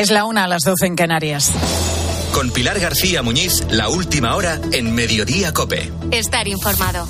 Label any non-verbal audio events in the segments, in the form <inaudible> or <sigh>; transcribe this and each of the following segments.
Es la una a las doce en Canarias. Con Pilar García Muñiz, la última hora en Mediodía Cope. Estar informado.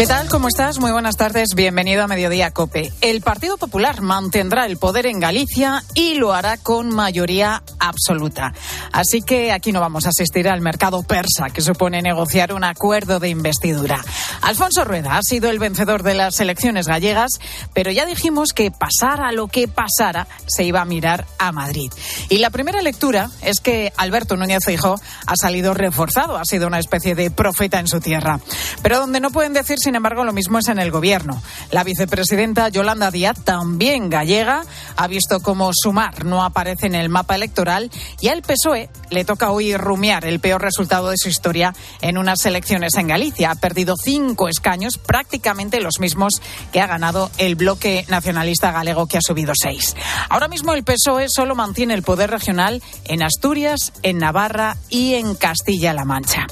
¿Qué tal? ¿Cómo estás? Muy buenas tardes. Bienvenido a Mediodía Cope. El Partido Popular mantendrá el poder en Galicia y lo hará con mayoría absoluta. Así que aquí no vamos a asistir al mercado persa, que supone negociar un acuerdo de investidura. Alfonso Rueda ha sido el vencedor de las elecciones gallegas, pero ya dijimos que pasara lo que pasara, se iba a mirar a Madrid. Y la primera lectura es que Alberto Núñez Feijóo ha salido reforzado, ha sido una especie de profeta en su tierra. Pero donde no pueden decir sin embargo, lo mismo es en el gobierno. La vicepresidenta Yolanda Díaz, también gallega, ha visto cómo Sumar no aparece en el mapa electoral y al PSOE le toca hoy rumiar el peor resultado de su historia en unas elecciones en Galicia. Ha perdido cinco escaños, prácticamente los mismos que ha ganado el bloque nacionalista galego, que ha subido seis. Ahora mismo el PSOE solo mantiene el poder regional en Asturias, en Navarra y en Castilla-La Mancha.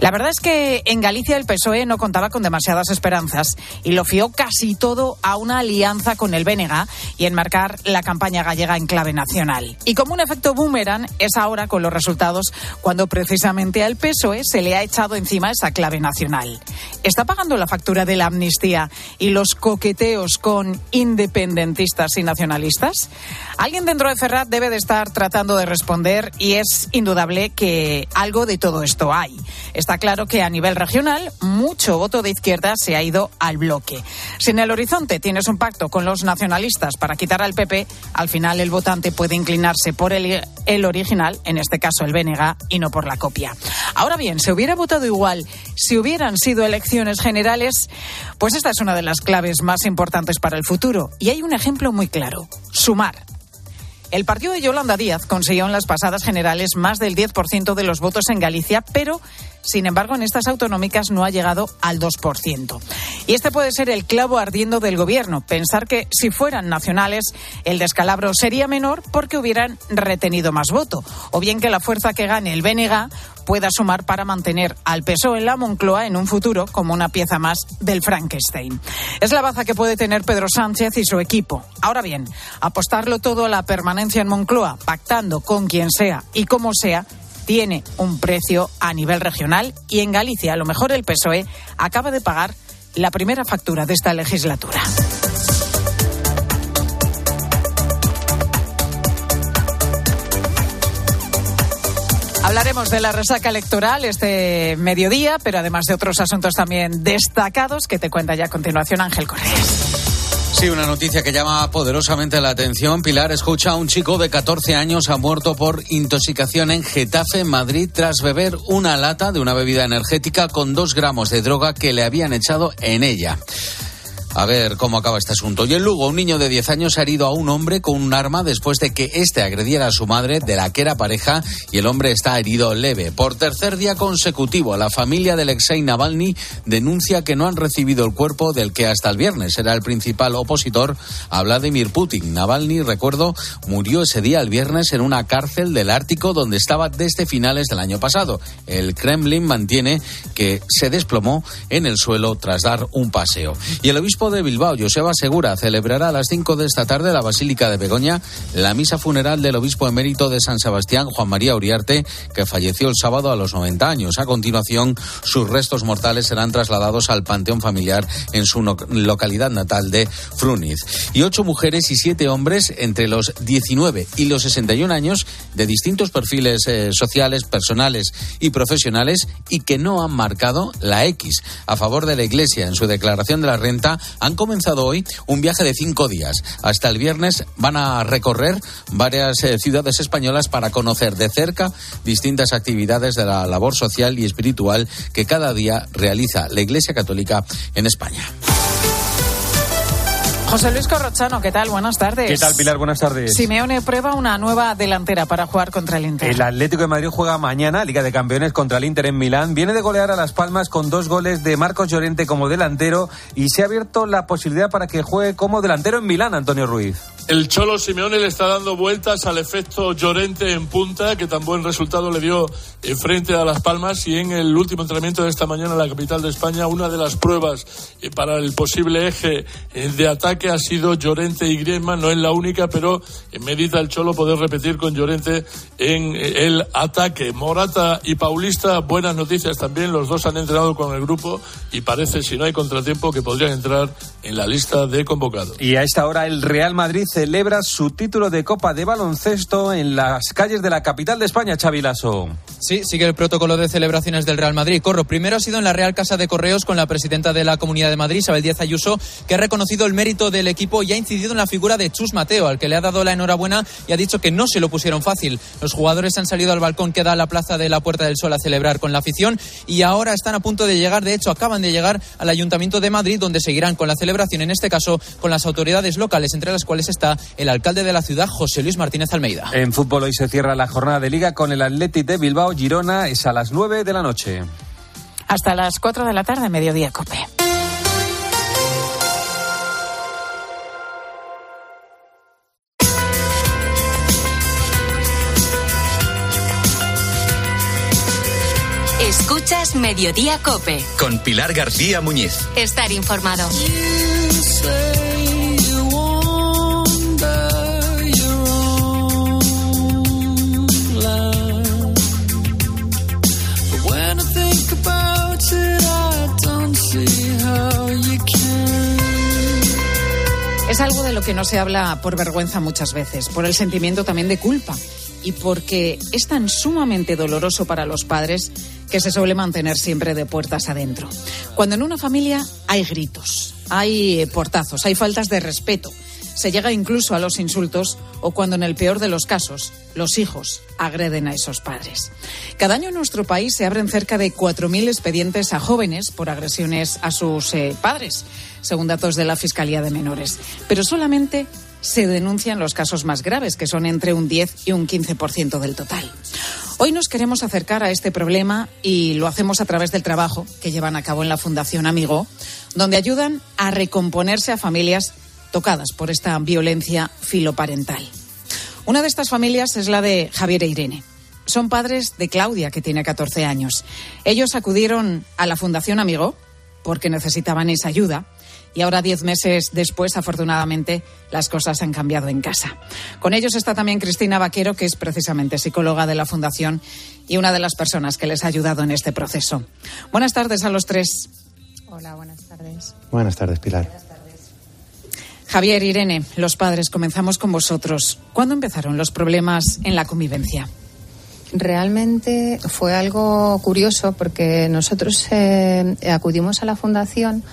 La verdad es que en Galicia el PSOE no contaba con demasiadas esperanzas y lo fió casi todo a una alianza con el BNG y enmarcar la campaña gallega en clave nacional. Y como un efecto boomerang es ahora con los resultados cuando precisamente al PSOE se le ha echado encima esa clave nacional. ¿Está pagando la factura de la amnistía y los coqueteos con independentistas y nacionalistas? Alguien dentro de Ferrat debe de estar tratando de responder y es indudable que algo de todo esto hay. Está claro que a nivel regional mucho voto de izquierda se ha ido al bloque. Si en el horizonte tienes un pacto con los nacionalistas para quitar al PP, al final el votante puede inclinarse por el, el original, en este caso el BNG, y no por la copia. Ahora bien, se hubiera votado igual si hubieran sido elecciones generales, pues esta es una de las claves más importantes para el futuro. Y hay un ejemplo muy claro. Sumar. El partido de Yolanda Díaz consiguió en las pasadas generales más del 10% de los votos en Galicia, pero sin embargo, en estas autonómicas no ha llegado al 2%. Y este puede ser el clavo ardiendo del gobierno. Pensar que si fueran nacionales, el descalabro sería menor porque hubieran retenido más voto. O bien que la fuerza que gane el BNG pueda sumar para mantener al PSOE en la Moncloa en un futuro como una pieza más del Frankenstein. Es la baza que puede tener Pedro Sánchez y su equipo. Ahora bien, apostarlo todo a la permanencia en Moncloa, pactando con quien sea y como sea, tiene un precio a nivel regional y en Galicia a lo mejor el PSOE acaba de pagar la primera factura de esta legislatura. Hablaremos de la resaca electoral este mediodía, pero además de otros asuntos también destacados que te cuenta ya a continuación Ángel Correas. Sí, una noticia que llama poderosamente la atención. Pilar escucha a un chico de 14 años ha muerto por intoxicación en Getafe, Madrid, tras beber una lata de una bebida energética con dos gramos de droga que le habían echado en ella. A ver cómo acaba este asunto. Y en Lugo, un niño de 10 años ha herido a un hombre con un arma después de que éste agrediera a su madre, de la que era pareja, y el hombre está herido leve. Por tercer día consecutivo, la familia del Alexei Navalny denuncia que no han recibido el cuerpo del que hasta el viernes era el principal opositor a Vladimir Putin. Navalny, recuerdo, murió ese día el viernes en una cárcel del Ártico donde estaba desde finales del año pasado. El Kremlin mantiene que se desplomó en el suelo tras dar un paseo. Y el obispo de Bilbao, Joseba Segura, celebrará a las 5 de esta tarde la Basílica de Begoña la misa funeral del obispo emérito de San Sebastián, Juan María Uriarte, que falleció el sábado a los 90 años. A continuación, sus restos mortales serán trasladados al panteón familiar en su localidad natal de Fruniz. Y ocho mujeres y siete hombres entre los 19 y los 61 años de distintos perfiles eh, sociales, personales y profesionales y que no han marcado la X a favor de la Iglesia en su declaración de la renta han comenzado hoy un viaje de cinco días. Hasta el viernes van a recorrer varias eh, ciudades españolas para conocer de cerca distintas actividades de la labor social y espiritual que cada día realiza la Iglesia Católica en España. José Luis Corrochano, ¿qué tal? Buenas tardes. ¿Qué tal, Pilar? Buenas tardes. Simeone prueba una nueva delantera para jugar contra el Inter. El Atlético de Madrid juega mañana Liga de Campeones contra el Inter en Milán. Viene de golear a Las Palmas con dos goles de Marcos Llorente como delantero y se ha abierto la posibilidad para que juegue como delantero en Milán, Antonio Ruiz. El Cholo Simeone le está dando vueltas al efecto Llorente en punta, que tan buen resultado le dio en frente a Las Palmas y en el último entrenamiento de esta mañana en la capital de España, una de las pruebas eh, para el posible eje eh, de ataque ha sido Llorente y Griezmann, no es la única, pero medita el Cholo poder repetir con Llorente en el ataque. Morata y Paulista, buenas noticias también, los dos han entrenado con el grupo y parece, si no hay contratiempo, que podrían entrar en la lista de convocados. Y a esta hora el Real Madrid celebra su título de Copa de Baloncesto en las calles de la capital de España, Chavilaso. Sí, sigue el protocolo de celebraciones del Real Madrid. Corro, primero ha sido en la Real Casa de Correos con la presidenta de la Comunidad de Madrid, Isabel Díaz Ayuso, que ha reconocido el mérito del equipo y ha incidido en la figura de Chus Mateo, al que le ha dado la enhorabuena y ha dicho que no se lo pusieron fácil. Los jugadores han salido al balcón que da a la plaza de la Puerta del Sol a celebrar con la afición y ahora están a punto de llegar, de hecho acaban de llegar al Ayuntamiento de Madrid, donde seguirán con la celebración, en este caso con las autoridades locales, entre las cuales está el alcalde de la ciudad, José Luis Martínez Almeida. En fútbol hoy se cierra la jornada de liga con el Athletic de Bilbao. Girona es a las 9 de la noche. Hasta las 4 de la tarde, mediodía, Cope. Mediodía Cope. Con Pilar García Muñiz. Estar informado. Es algo de lo que no se habla por vergüenza muchas veces, por el sentimiento también de culpa y porque es tan sumamente doloroso para los padres que se suele mantener siempre de puertas adentro. Cuando en una familia hay gritos, hay portazos, hay faltas de respeto, se llega incluso a los insultos o cuando en el peor de los casos los hijos agreden a esos padres. Cada año en nuestro país se abren cerca de 4.000 expedientes a jóvenes por agresiones a sus eh, padres, según datos de la Fiscalía de Menores. Pero solamente se denuncian los casos más graves, que son entre un 10 y un 15% del total. Hoy nos queremos acercar a este problema y lo hacemos a través del trabajo que llevan a cabo en la Fundación Amigo, donde ayudan a recomponerse a familias tocadas por esta violencia filoparental. Una de estas familias es la de Javier e Irene. Son padres de Claudia, que tiene 14 años. Ellos acudieron a la Fundación Amigo porque necesitaban esa ayuda y ahora, diez meses después, afortunadamente, las cosas han cambiado en casa. Con ellos está también Cristina Vaquero, que es precisamente psicóloga de la Fundación y una de las personas que les ha ayudado en este proceso. Buenas tardes a los tres. Hola, buenas tardes. Buenas tardes, Pilar. Javier, Irene, los padres, comenzamos con vosotros. ¿Cuándo empezaron los problemas en la convivencia? Realmente fue algo curioso porque nosotros eh, acudimos a la fundación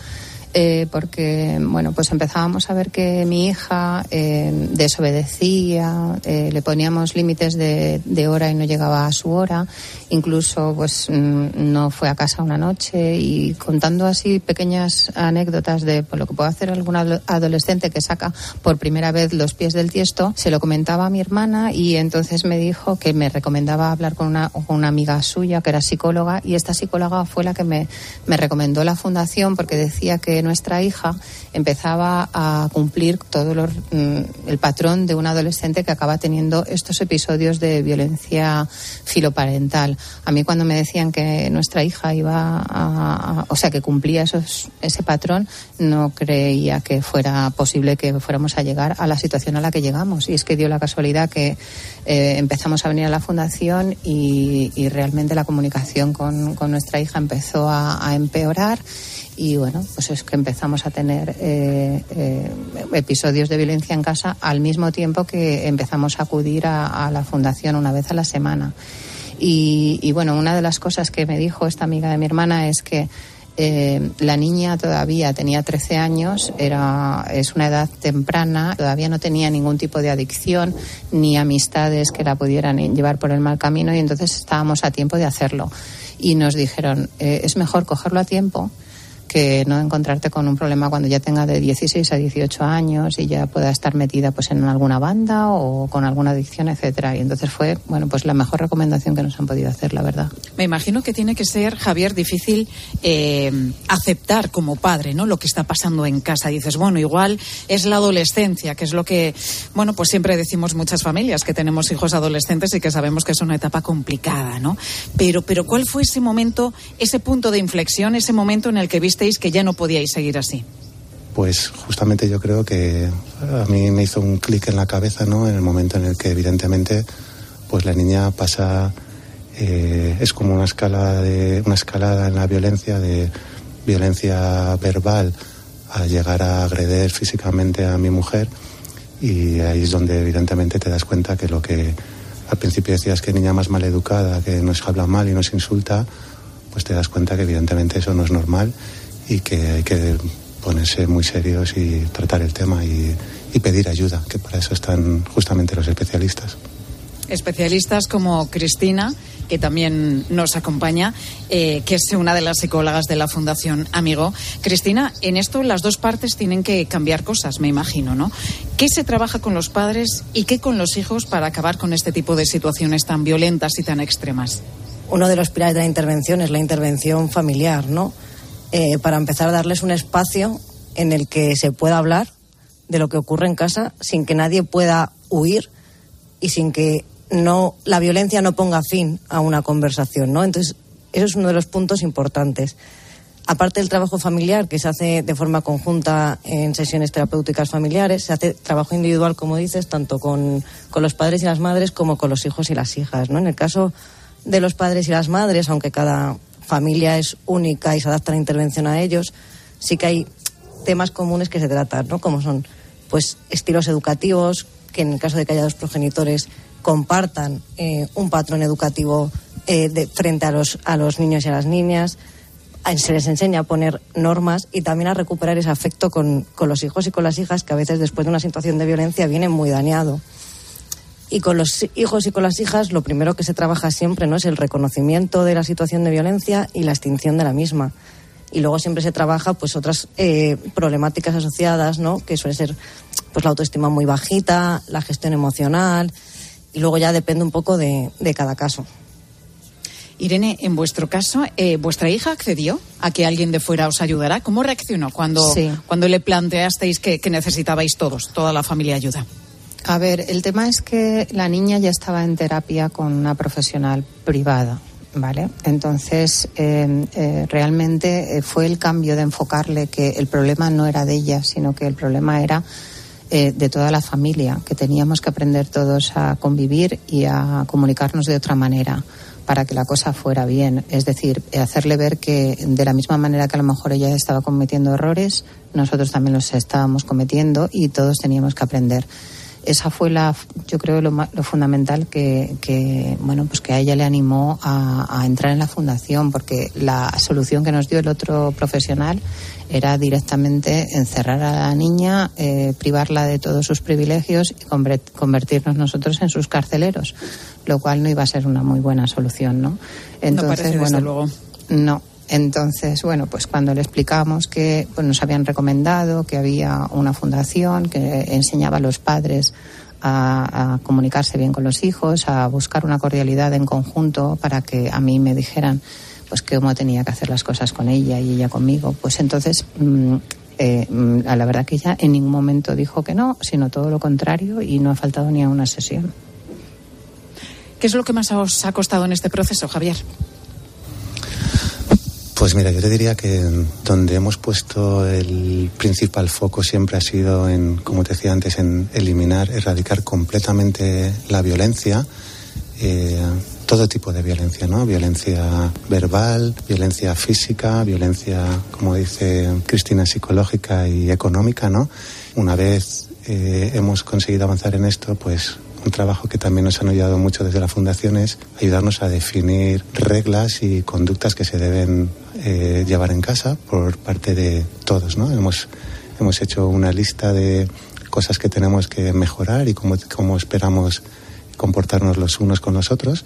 eh, porque bueno pues empezábamos a ver que mi hija eh, desobedecía eh, le poníamos límites de, hora y no llegaba a su hora. Incluso pues mm, no fue a casa una noche y contando así pequeñas anécdotas de por lo que puede hacer algún adolescente que saca por primera vez los pies del tiesto se lo comentaba a mi hermana y entonces me dijo que me recomendaba hablar con una, con una amiga suya que era psicóloga y esta psicóloga fue la que me, me recomendó la fundación porque decía que nuestra hija empezaba a cumplir todo lo, mm, el patrón de un adolescente que acaba teniendo estos episodios de violencia filoparental. A mí cuando me decían que nuestra hija iba a, o sea, que cumplía esos, ese patrón, no creía que fuera posible que fuéramos a llegar a la situación a la que llegamos. Y es que dio la casualidad que eh, empezamos a venir a la fundación y, realmente la comunicación con, con, nuestra hija empezó a empeorar y bueno, pues es que empezamos a tener eh, eh, episodios de violencia en casa al mismo tiempo que empezamos a acudir a, la fundación una vez a la semana. Y, y, bueno, una de las cosas que me dijo esta amiga de mi hermana es que eh, la niña todavía tenía 13 años, era, es una edad temprana, todavía no tenía ningún tipo de adicción ni amistades que la pudieran llevar por el mal camino y entonces estábamos a tiempo de hacerlo. Y nos dijeron, eh, es mejor cogerlo a tiempo que no encontrarte con un problema cuando ya tenga de 16 a 18 años y ya pueda estar metida pues en alguna banda o con alguna adicción, etcétera. Y entonces fue, bueno, pues la mejor recomendación que nos han podido hacer, la verdad. Me imagino que tiene que ser, Javier, difícil eh, aceptar como padre, ¿no? Lo que está pasando en casa. Dices, bueno, igual es la adolescencia, que es lo que, bueno, pues siempre decimos muchas familias que tenemos hijos adolescentes y que sabemos que es una etapa complicada, ¿no? Pero, pero ¿cuál fue ese momento, ese punto de inflexión, ese momento en el que viste que ya no podíais seguir así? pues justamente yo creo que a mí me hizo un clic en la cabeza, ¿no? En el momento en el que evidentemente, pues la niña pasa, eh, es como una escala de, una escalada en la violencia de violencia verbal a llegar a agredir físicamente a mi mujer y ahí es donde evidentemente te das cuenta que lo que al principio decías que niña más mal educada, que nos habla mal y nos insulta, pues te das cuenta que evidentemente eso no es normal y que hay que ponerse muy serios y tratar el tema y, y pedir ayuda, que para eso están justamente los especialistas. Especialistas como Cristina, que también nos acompaña, eh, que es una de las psicólogas de la Fundación Amigo. Cristina, en esto las dos partes tienen que cambiar cosas, me imagino, ¿no? ¿Qué se trabaja con los padres y qué con los hijos para acabar con este tipo de situaciones tan violentas y tan extremas? Uno de los pilares de la intervención es la intervención familiar, ¿no? Eh, para empezar a darles un espacio en el que se pueda hablar de lo que ocurre en casa sin que nadie pueda huir y sin que no la violencia no ponga fin a una conversación, ¿no? Entonces, eso es uno de los puntos importantes. Aparte del trabajo familiar, que se hace de forma conjunta en sesiones terapéuticas familiares, se hace trabajo individual, como dices, tanto con, con los padres y las madres como con los hijos y las hijas, ¿no? En el caso de los padres y las madres, aunque cada familia es única y se adapta la intervención a ellos, sí que hay temas comunes que se tratan, ¿no? Como son, pues, estilos educativos, que en el caso de que haya dos progenitores compartan eh, un patrón educativo eh, de, frente a los, a los niños y a las niñas. Se les enseña a poner normas y también a recuperar ese afecto con, con los hijos y con las hijas que a veces después de una situación de violencia viene muy dañado. Y con los hijos y con las hijas lo primero que se trabaja siempre no es el reconocimiento de la situación de violencia y la extinción de la misma. Y luego siempre se trabaja pues otras eh, problemáticas asociadas, ¿no? Que suele ser pues la autoestima muy bajita, la gestión emocional, y luego ya depende un poco de, de cada caso. Irene, en vuestro caso, eh, ¿vuestra hija accedió a que alguien de fuera os ayudara? ¿Cómo reaccionó cuando, Sí. cuando le planteasteis que, que necesitabais todos, toda la familia ayuda? A ver, el tema es que la niña ya estaba en terapia con una profesional privada, ¿vale? Entonces, eh, eh, realmente eh, fue el cambio de enfocarle que el problema no era de ella, sino que el problema era eh, de toda la familia, que teníamos que aprender todos a convivir y a comunicarnos de otra manera para que la cosa fuera bien. Es decir, hacerle ver que de la misma manera que a lo mejor ella estaba cometiendo errores, nosotros también los estábamos cometiendo y todos teníamos que aprender. Esa fue la, yo creo, lo, lo fundamental que, que, bueno, pues que a ella le animó a, a entrar en la fundación, porque la solución que nos dio el otro profesional era directamente encerrar a la niña, eh, privarla de todos sus privilegios y conver- convertirnos nosotros en sus carceleros, lo cual no iba a ser una muy buena solución, ¿no? parece, desde bueno, luego. no. Entonces, bueno, pues cuando le explicamos que pues, nos habían recomendado que había una fundación que enseñaba a los padres a, a comunicarse bien con los hijos, a buscar una cordialidad en conjunto para que a mí me dijeran pues cómo tenía que hacer las cosas con ella y ella conmigo, pues entonces mm, eh, mm, a la verdad que ella en ningún momento dijo que no, sino todo lo contrario y no ha faltado ni a una sesión. ¿Qué es lo que más os ha costado en este proceso, Javier? Pues mira, yo te diría que donde hemos puesto el principal foco siempre ha sido en, como te decía antes, en eliminar, erradicar completamente la violencia, eh, todo tipo de violencia, ¿no? Violencia verbal, violencia física, violencia, como dice Cristina, psicológica y económica, ¿no? Una vez eh, hemos conseguido avanzar en esto, pues un trabajo que también nos han ayudado mucho desde la Fundación es ayudarnos a definir reglas y conductas que se deben eh, llevar en casa por parte de todos. ¿no? Hemos, hemos hecho una lista de cosas que tenemos que mejorar y cómo, cómo esperamos comportarnos los unos con los otros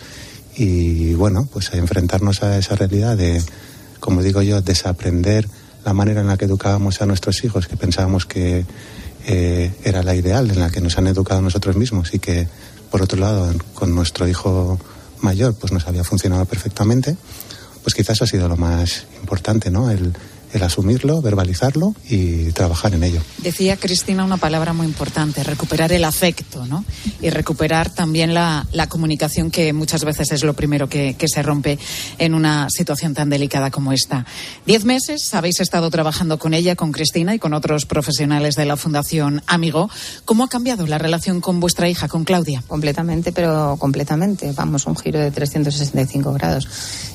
y bueno, pues a enfrentarnos a esa realidad de, como digo yo, desaprender la manera en la que educábamos a nuestros hijos, que pensábamos que eh, era la ideal, en la que nos han educado nosotros mismos y que, por otro lado, con nuestro hijo mayor, pues nos había funcionado perfectamente, pues quizás ha sido lo más importante, ¿no? El, el asumirlo, verbalizarlo y trabajar en ello. Decía Cristina una palabra muy importante, recuperar el afecto, ¿no? Y recuperar también la, la comunicación que muchas veces es lo primero que, que, se rompe en una situación tan delicada como esta. Diez meses habéis estado trabajando con ella, con Cristina y con otros profesionales de la Fundación Amigo. ¿Cómo ha cambiado la relación con vuestra hija, con Claudia? Completamente, pero completamente. Vamos, un giro de 365 grados.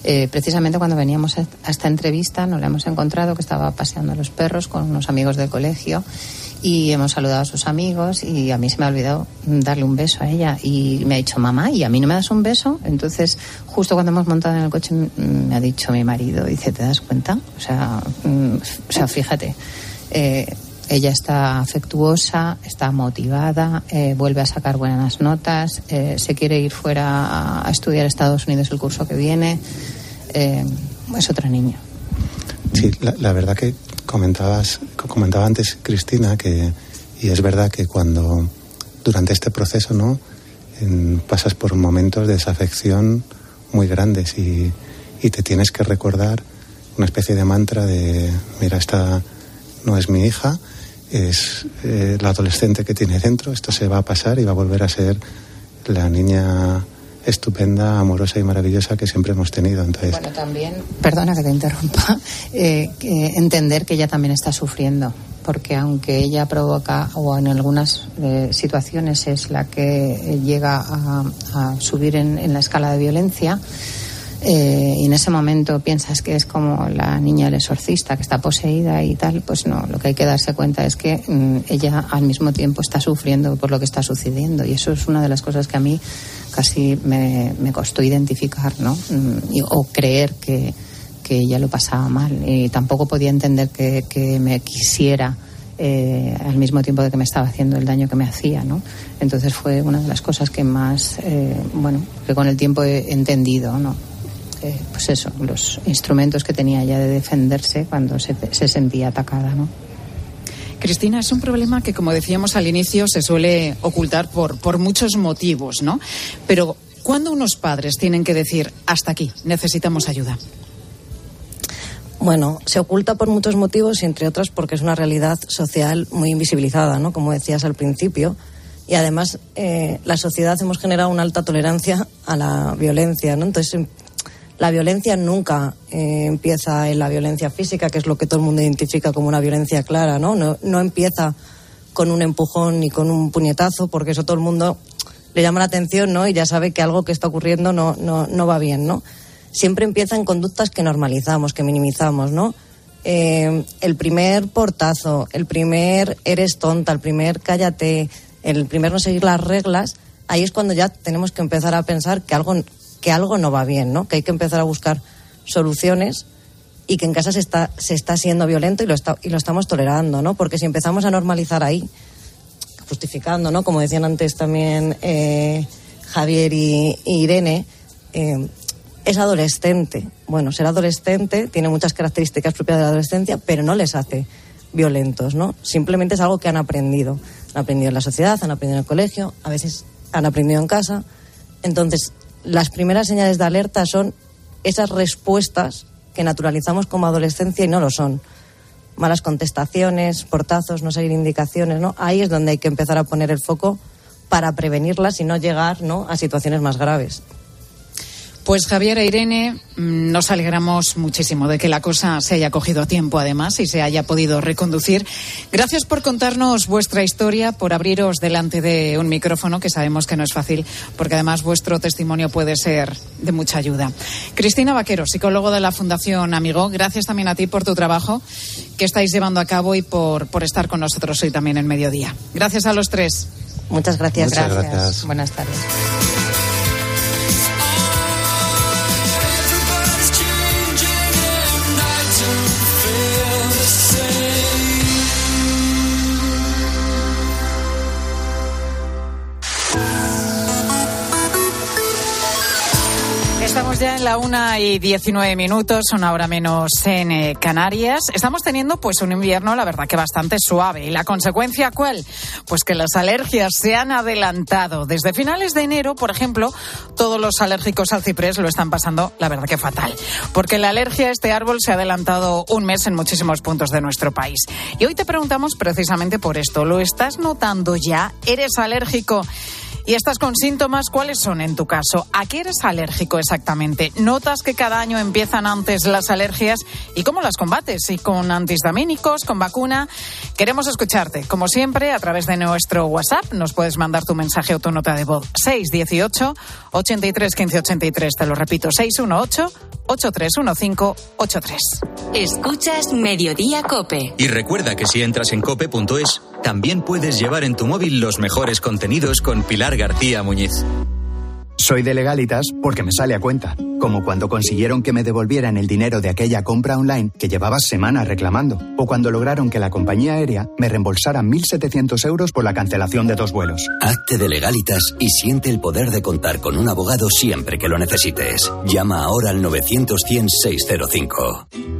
Eh, precisamente cuando veníamos a esta entrevista nos la hemos encontrado que estaba paseando a los perros con unos amigos del colegio y hemos saludado a sus amigos y a mí se me ha olvidado darle un beso a ella y me ha dicho mamá y a mí no me das un beso entonces justo cuando hemos montado en el coche me ha dicho mi marido dice te das cuenta o sea mm, o sea fíjate eh, ella está afectuosa, está motivada, eh, vuelve a sacar buenas notas, eh, se quiere ir fuera a, estudiar Estados Unidos el curso que viene. Eh, es otra niña. Sí, la, verdad que comentabas, comentaba antes Cristina que y es verdad que cuando durante este proceso, ¿no? En, pasas por momentos de desafección muy grandes y, y te tienes que recordar una especie de mantra de mira esta no es mi hija es eh, la adolescente que tiene dentro, esto se va a pasar y va a volver a ser la niña estupenda, amorosa y maravillosa que siempre hemos tenido. Entonces, bueno, también, perdona que te interrumpa, <laughs> eh, entender que ella también está sufriendo, porque aunque ella provoca, o en algunas eh, situaciones es la que llega a, subir en, la escala de violencia, eh, y en ese momento piensas que es como la niña del exorcista que está poseída y tal, pues no, lo que hay que darse cuenta es que mmm, ella al mismo tiempo está sufriendo por lo que está sucediendo y eso es una de las cosas que a mí casi me, me costó identificar, ¿no? Y, o creer que, que ella lo pasaba mal y tampoco podía entender que, que me quisiera. Eh, al mismo tiempo de que me estaba haciendo el daño que me hacía, ¿no? Entonces fue una de las cosas que más, eh, bueno, que con el tiempo he entendido, ¿no? Eh, pues eso, los instrumentos que tenía ya de defenderse cuando se, se sentía atacada, ¿no? Cristina, es un problema que, como decíamos al inicio, se suele ocultar por, por muchos motivos, ¿no? Pero, ¿cuándo unos padres tienen que decir, hasta aquí, necesitamos ayuda? Bueno, se oculta por muchos motivos y entre otros porque es una realidad social muy invisibilizada, ¿no? Como decías al principio. Y además, eh, la sociedad hemos generado una alta tolerancia a la violencia, ¿no? Entonces, la violencia nunca eh, empieza en la violencia física, que es lo que todo el mundo identifica como una violencia clara, ¿no? No, empieza con un empujón ni con un puñetazo, porque eso todo el mundo le llama la atención, ¿no? Y ya sabe que algo que está ocurriendo no, no, no va bien, ¿no? Siempre empieza en conductas que normalizamos, que minimizamos, ¿no? Eh, el primer portazo, el primer eres tonta, el primer cállate, el primer no seguir las reglas, ahí es cuando ya tenemos que empezar a pensar que algo que algo no va bien, ¿no? Que hay que empezar a buscar soluciones y que en casa se está, se está siendo violento y lo, está, y lo estamos tolerando, ¿no? Porque si empezamos a normalizar ahí, justificando, ¿no? Como decían antes también eh, Javier y, y Irene, eh, es adolescente. Bueno, ser adolescente tiene muchas características propias de la adolescencia, pero no les hace violentos, ¿no? Simplemente es algo que han aprendido. Han aprendido en la sociedad, han aprendido en el colegio, a veces han aprendido en casa. Entonces, las primeras señales de alerta son esas respuestas que naturalizamos como adolescencia y no lo son. Malas contestaciones, portazos, no seguir indicaciones, ¿no? Ahí es donde hay que empezar a poner el foco para prevenirlas y no llegar ¿no? a situaciones más graves. Pues Javier e Irene, nos alegramos muchísimo de que la cosa se haya cogido a tiempo, además, y se haya podido reconducir. Gracias por contarnos vuestra historia, por abriros delante de un micrófono, que sabemos que no es fácil, porque además vuestro testimonio puede ser de mucha ayuda. Cristina Vaquero, psicólogo de la Fundación Amigo, gracias también a ti por tu trabajo que estáis llevando a cabo y por, por estar con nosotros hoy también en Mediodía. Gracias a los tres. Muchas gracias. Muchas gracias. gracias. Buenas tardes. La una y 19 minutos, una hora menos en eh, Canarias. Estamos teniendo pues un invierno, la verdad que bastante suave. ¿Y la consecuencia cuál? Pues que las alergias se han adelantado. Desde finales de enero, por ejemplo, todos los alérgicos al ciprés lo están pasando, la verdad que fatal. Porque la alergia a este árbol se ha adelantado un mes en muchísimos puntos de nuestro país. Y hoy te preguntamos precisamente por esto. ¿Lo estás notando ya? ¿Eres alérgico? Y estás con síntomas, ¿cuáles son en tu caso? ¿A qué eres alérgico exactamente? ¿Notas que cada año empiezan antes las alergias? ¿Y cómo las combates? ¿Y con antihistamínicos, con vacuna? Queremos escucharte. Como siempre, a través de nuestro WhatsApp nos puedes mandar tu mensaje o tu nota de voz. 618 83 15 83. Te lo repito, 618 831583. Escuchas Mediodía Cope. Y recuerda que si entras en cope.es, también puedes llevar en tu móvil los mejores contenidos con Pilar García Muñiz. Soy de legalitas porque me sale a cuenta, como cuando consiguieron que me devolvieran el dinero de aquella compra online que llevaba semanas reclamando, o cuando lograron que la compañía aérea me reembolsara 1.700 euros por la cancelación de dos vuelos. Hazte de legalitas y siente el poder de contar con un abogado siempre que lo necesites. Llama ahora al 900 605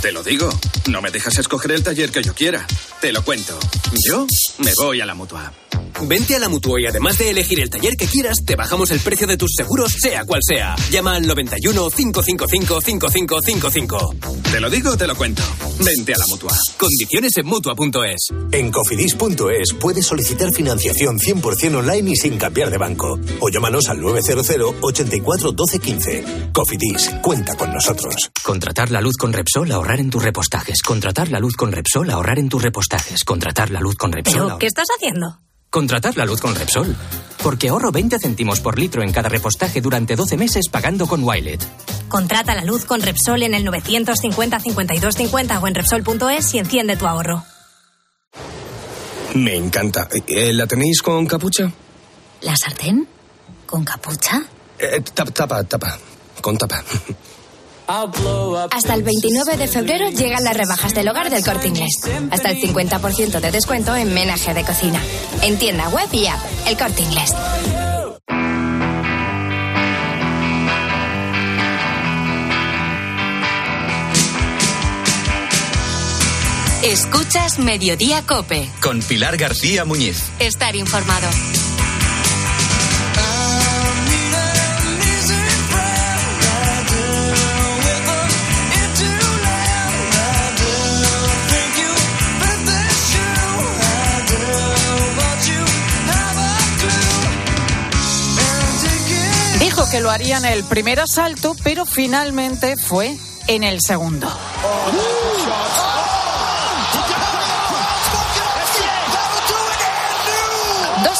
Te lo digo. No me dejas escoger el taller que yo quiera. Te lo cuento. Yo me voy a la mutua. Vente a la mutua y además de elegir el taller que quieras, te bajamos el precio de tus seguros, sea cual sea. Llama al 91 555 5555. Te lo digo o te lo cuento. Vente a la mutua. Condiciones en mutua.es. En cofidis.es puedes solicitar financiación 100% online y sin cambiar de banco. O llámanos al 900 84 12 15. Cofidis, cuenta con nosotros. Contratar la luz con Repsol, ahorrar en tus repostajes. Contratar la luz con Repsol, ahorrar en tus repostajes. Contratar la luz con Repsol. ¿Pero qué estás haciendo? Contratar la luz con Repsol. Porque ahorro 20 céntimos por litro en cada repostaje durante 12 meses pagando con Wilet. Contrata la luz con Repsol en el 950 52 50 o en Repsol.es y enciende tu ahorro. Me encanta. Eh, ¿La tenéis con capucha? ¿La sartén? ¿Con capucha? Eh, tapa, tapa, tapa. Con tapa. <laughs> Hasta el 29 de febrero llegan las rebajas del hogar del Corte Inglés. Hasta el 50% de descuento en menaje de cocina. En tienda web y app, el Corte Inglés. Escuchas Mediodía Cope. Con Pilar García Muñiz. Estar informado. Que lo haría en el primer asalto, pero finalmente fue en el segundo. Dos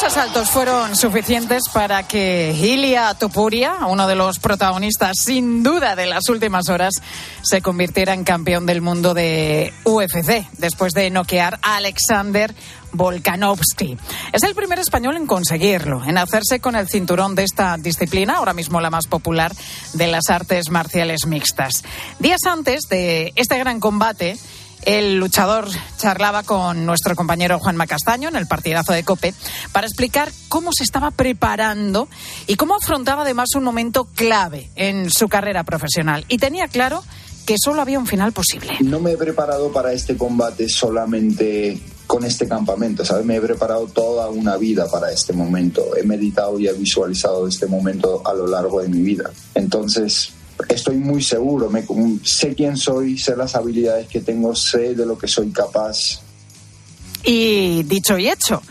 asaltos fueron suficientes para que Ilia Topuria, uno de los protagonistas sin duda de las últimas horas, se convirtiera en campeón del mundo de UFC, después de noquear a Alexander Volkanovski. Es el primer español en conseguirlo, en hacerse con el cinturón de esta disciplina, ahora mismo la más popular de las artes marciales mixtas. Días antes de este gran combate, el luchador charlaba con nuestro compañero Juan Macastaño en el partidazo de Cope para explicar cómo se estaba preparando y cómo afrontaba además un momento clave en su carrera profesional. Y tenía claro que solo había un final posible. No me he preparado para este combate solamente con este campamento, ¿sabes? Me he preparado toda una vida para este momento. He meditado y he visualizado este momento a lo largo de mi vida. Entonces, estoy muy seguro, me, sé quién soy, sé las habilidades que tengo, sé de lo que soy capaz. Y dicho y hecho.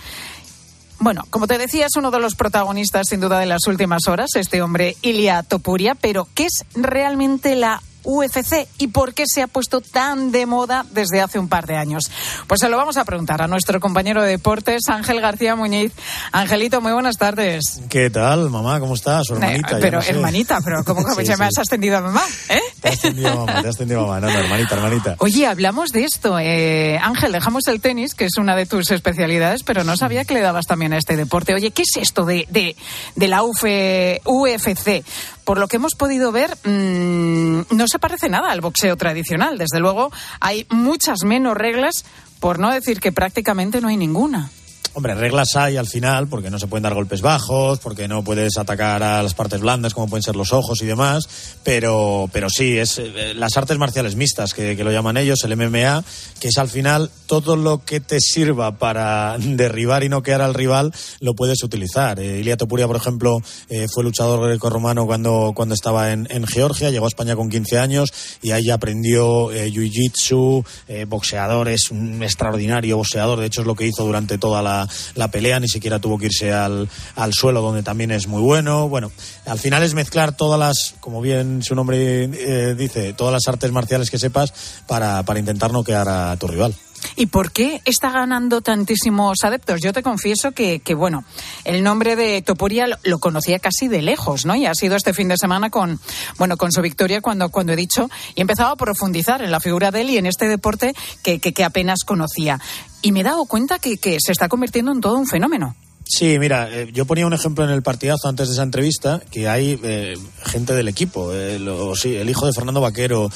Bueno, como te decía, es uno de los protagonistas sin duda de las últimas horas, este hombre Ilia Topuria, pero ¿qué es realmente la UFC y por qué se ha puesto tan de moda desde hace un par de años. Pues se lo vamos a preguntar a nuestro compañero de deportes, Ángel García Muñiz. Angelito, muy buenas tardes. ¿Qué tal, mamá? ¿Cómo estás? Hermanita. Eh, pero hermanita, pero ¿cómo que <laughs> sí, me has ascendido a mamá? ¿Eh? Te has ascendido a mamá, te has ascendido a mamá. No, no, hermanita, hermanita. Oye, hablamos de esto. Eh, Ángel, dejamos el tenis, que es una de tus especialidades, pero no sabía que le dabas también a este deporte. Oye, ¿qué es esto de, de, de la Uf, UFC? Por lo que hemos podido ver, mmm, no se parece nada al boxeo tradicional. Desde luego, hay muchas menos reglas, por no decir que prácticamente no hay ninguna. Hombre, reglas hay al final, porque no se pueden dar golpes bajos, porque no puedes atacar a las partes blandas, como pueden ser los ojos y demás, pero, pero sí, es eh, las artes marciales mixtas, que, lo llaman ellos, el MMA, que es al final todo lo que te sirva para <laughs> derribar y noquear al rival, lo puedes utilizar. Eh, Ilia Topuria, por ejemplo, eh, fue luchador grecorromano cuando, cuando estaba en, en, Georgia, llegó a España con 15 años y ahí aprendió eh, jiu-jitsu, boxeador, es un extraordinario boxeador, de hecho es lo que hizo durante toda la la pelea, ni siquiera tuvo que irse al, al, suelo, donde también es muy bueno. Bueno, al final es mezclar todas las, como bien su nombre eh, dice, todas las artes marciales que sepas para, para intentar noquear a tu rival. ¿Y por qué está ganando tantísimos adeptos? Yo te confieso que, bueno, el nombre de Topuria lo, lo, conocía casi de lejos, ¿no? Y ha sido este fin de semana con, bueno, con su victoria cuando, cuando he dicho y he empezado a profundizar en la figura de él y en este deporte que, que, que apenas conocía. Y me he dado cuenta que, que se está convirtiendo en todo un fenómeno. Sí, mira, eh, yo ponía un ejemplo en el partidazo antes de esa entrevista, que hay eh, gente del equipo, eh, sí, el hijo de Fernando Vaquero,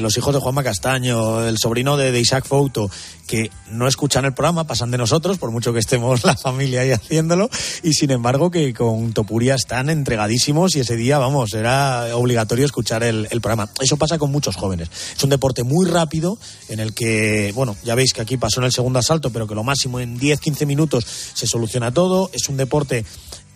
los hijos de Juanma Castaño, el sobrino de, de, Isaac Fouto, que no escuchan el programa, pasan de nosotros, por mucho que estemos <laughs> la familia ahí haciéndolo, y sin embargo que con Topuria están entregadísimos y ese día, vamos, era obligatorio escuchar el, el programa. Eso pasa con muchos jóvenes. Es un deporte muy rápido en el que, bueno, ya veis que aquí pasó en el segundo asalto, pero que lo máximo en 10-15 minutos se soluciona todo todo. Es un deporte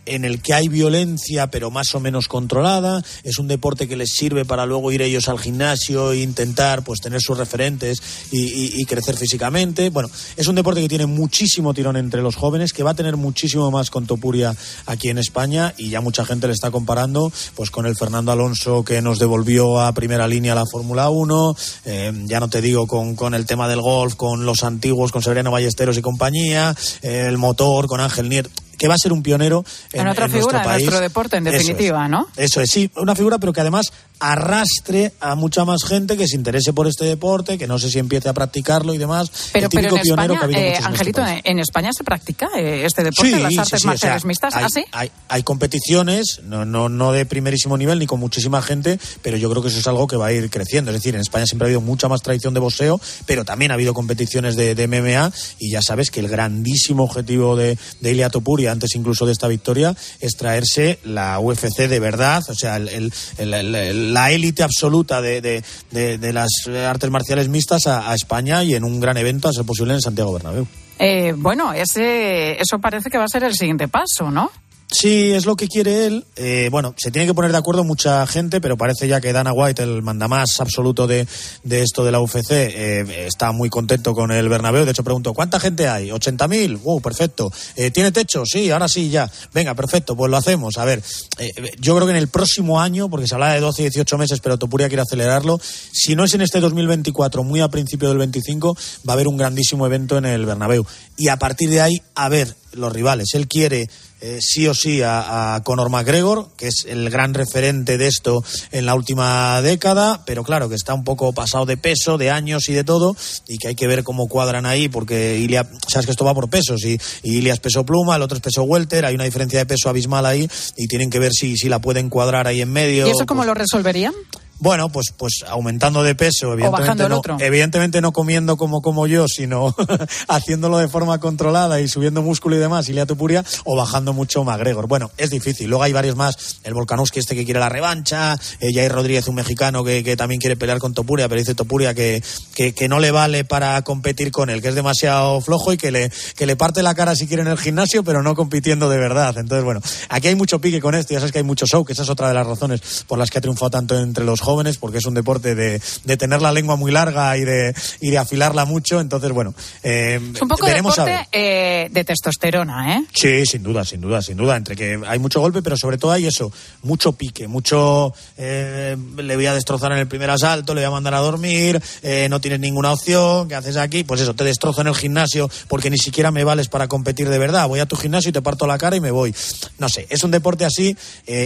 en el que hay violencia, pero más o menos controlada. Es un deporte que les sirve para luego ir ellos al gimnasio e intentar pues tener sus referentes y, crecer físicamente. Bueno, es un deporte que tiene muchísimo tirón entre los jóvenes, que va a tener muchísimo más con Topuria aquí en España y ya mucha gente le está comparando pues con el Fernando Alonso que nos devolvió a primera línea la Fórmula 1. Eh, ya no te digo con, con, el tema del golf, con los antiguos, con Severiano Ballesteros y compañía, el motor, con Ángel Nier que va a ser un pionero en, en otra en figura nuestro país. de nuestro deporte, en definitiva, es, ¿no? Eso es, sí, una figura, pero que además arrastre a mucha más gente que se interese por este deporte, que no sé si empiece a practicarlo y demás. Pero, pero en España, eh, Angelito, en, en España se practica eh, este deporte, sí, las artes sí, sí, marciales o sea, mixtas, hay, ¿así? hay, hay, competiciones, no, no, no de primerísimo nivel ni con muchísima gente, pero yo creo que eso es algo que va a ir creciendo. Es decir, en España siempre ha habido mucha más tradición de boxeo, pero también ha habido competiciones de, de MMA y ya sabes que el grandísimo objetivo de, de Ilia Topuria, antes incluso de esta victoria, es traerse la UFC de verdad, o sea, el, el, el, la élite absoluta de, de, de, las artes marciales mixtas a, a, España y en un gran evento, a ser posible, en Santiago Bernabéu. Eh, bueno, ese, eso parece que va a ser el siguiente paso, ¿no? Sí, es lo que quiere él. Eh, bueno, se tiene que poner de acuerdo mucha gente, pero parece ya que Dana White, el mandamás absoluto de, de esto de la UFC, eh, está muy contento con el Bernabéu. De hecho, pregunto, ¿cuánta gente hay? ¿80.000? ¡Uh, perfecto! Eh, ¿Tiene techo? Sí, ahora sí, ya. Venga, perfecto, pues lo hacemos. A ver, eh, yo creo que en el próximo año, porque se habla de 12 y 18 meses, pero Topuria quiere acelerarlo, si no es en este 2024, muy a principio del 25, va a haber un grandísimo evento en el Bernabéu. Y a partir de ahí, a ver los rivales. Él quiere eh, sí o sí a, a, Conor McGregor, que es el gran referente de esto en la última década, pero claro que está un poco pasado de peso, de años y de todo, y que hay que ver cómo cuadran ahí, porque Ilia, sabes que esto va por pesos, y, y Ilia es peso pluma, el otro es peso welter, hay una diferencia de peso abismal ahí, y tienen que ver si, si la pueden cuadrar ahí en medio. ¿Y eso cómo pues, lo resolverían? Bueno, pues, pues aumentando de peso, evidentemente, no, evidentemente no comiendo como como yo, sino <laughs> haciéndolo de forma controlada y subiendo músculo y demás, Ilia Tupuria, o bajando mucho McGregor. Bueno, es difícil. Luego hay varios más, el Volkanovski este que quiere la revancha, eh, Jair Rodríguez, un mexicano que, que, también quiere pelear con Topuria, pero dice Topuria que, que, que, no le vale para competir con él, que es demasiado flojo y que le, que le parte la cara si quiere en el gimnasio, pero no compitiendo de verdad. Entonces, bueno, aquí hay mucho pique con esto, ya sabes que hay mucho show, que esa es otra de las razones por las que ha triunfado tanto entre los jóvenes porque es un deporte de, de tener la lengua muy larga y de, y de afilarla mucho. Entonces, bueno, eh, Es un poco veremos a ver. deporte eh, de testosterona, ¿eh? Sí, sin duda, sin duda, sin duda. Entre que hay mucho golpe, pero sobre todo hay eso, mucho pique, mucho eh, le voy a destrozar en el primer asalto, le voy a mandar a dormir, eh, no tienes ninguna opción, ¿qué haces aquí? Pues eso, te destrozo en el gimnasio porque ni siquiera me vales para competir de verdad. Voy a tu gimnasio y te parto la cara y me voy. No sé, es un deporte así,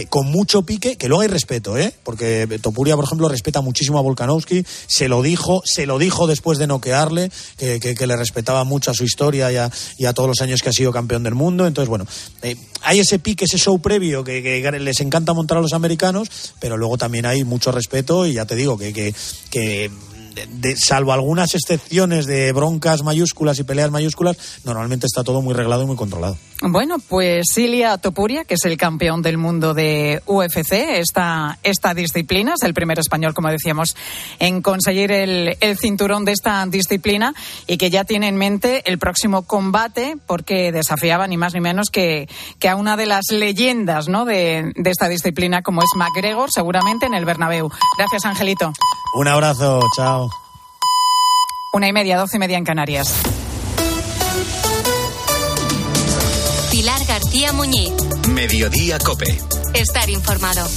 con mucho pique, que luego hay respeto, ¿eh? Porque Topuria, por ejemplo, respeta muchísimo a Volkanovski, se lo dijo, se lo dijo después de noquearle, que, que, le respetaba mucho a su historia y a, todos los años que ha sido campeón del mundo. Entonces, bueno, eh, hay ese pique, ese show previo que, que les encanta montar a los americanos, pero luego también hay mucho respeto y ya te digo que de- salvo algunas excepciones de broncas mayúsculas y peleas mayúsculas, normalmente está todo muy reglado y muy controlado. Bueno, pues Silia Topuria, que es el campeón del mundo de UFC, esta, esta disciplina, es el primer español, como decíamos, en conseguir el, el cinturón de esta disciplina y que ya tiene en mente el próximo combate porque desafiaba ni más ni menos que, que a una de las leyendas ¿no? de, de esta disciplina como es McGregor, seguramente en el Bernabéu. Gracias, Angelito. Un abrazo, chao. Una y media, doce y media en Canarias. Pilar García Muñiz. Mediodía Cope. Estar informado.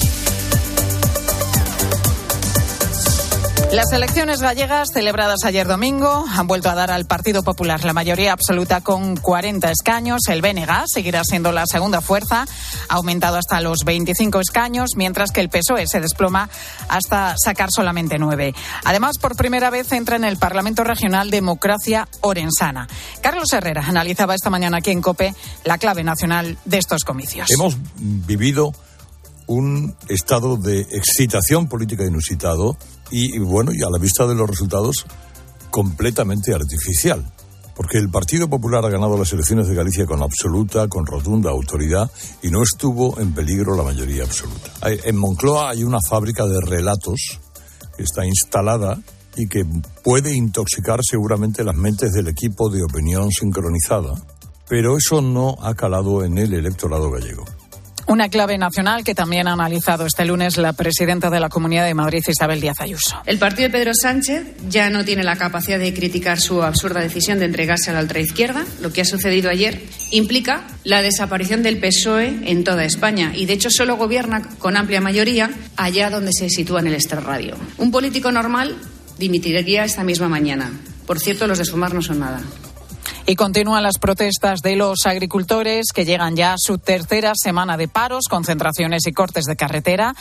Las elecciones gallegas celebradas ayer domingo han vuelto a dar al Partido Popular la mayoría absoluta con 40 escaños. El BNG seguirá siendo la segunda fuerza, ha aumentado hasta los 25 escaños, mientras que el PSOE se desploma hasta sacar solamente nueve. Además, por primera vez entra en el Parlamento Regional Democracia Orensana. Carlos Herrera analizaba esta mañana aquí en COPE la clave nacional de estos comicios. Hemos vivido un estado de excitación política inusitado y, bueno, y a la vista de los resultados, completamente artificial. Porque el Partido Popular ha ganado las elecciones de Galicia con absoluta, con rotunda autoridad y no estuvo en peligro la mayoría absoluta. En Moncloa hay una fábrica de relatos que está instalada y que puede intoxicar seguramente las mentes del equipo de opinión sincronizada, pero eso no ha calado en el electorado gallego. Una clave nacional que también ha analizado este lunes la presidenta de la Comunidad de Madrid, Isabel Díaz Ayuso. El partido de Pedro Sánchez ya no tiene la capacidad de criticar su absurda decisión de entregarse a la ultraizquierda. Lo que ha sucedido ayer implica la desaparición del PSOE en toda España y, de hecho, solo gobierna con amplia mayoría allá donde se sitúa en el extrarradio. Un político normal dimitiría esta misma mañana. Por cierto, los de Sumar no son nada. Y continúan las protestas de los agricultores que llegan ya a su tercera semana de paros, concentraciones y cortes de carretera.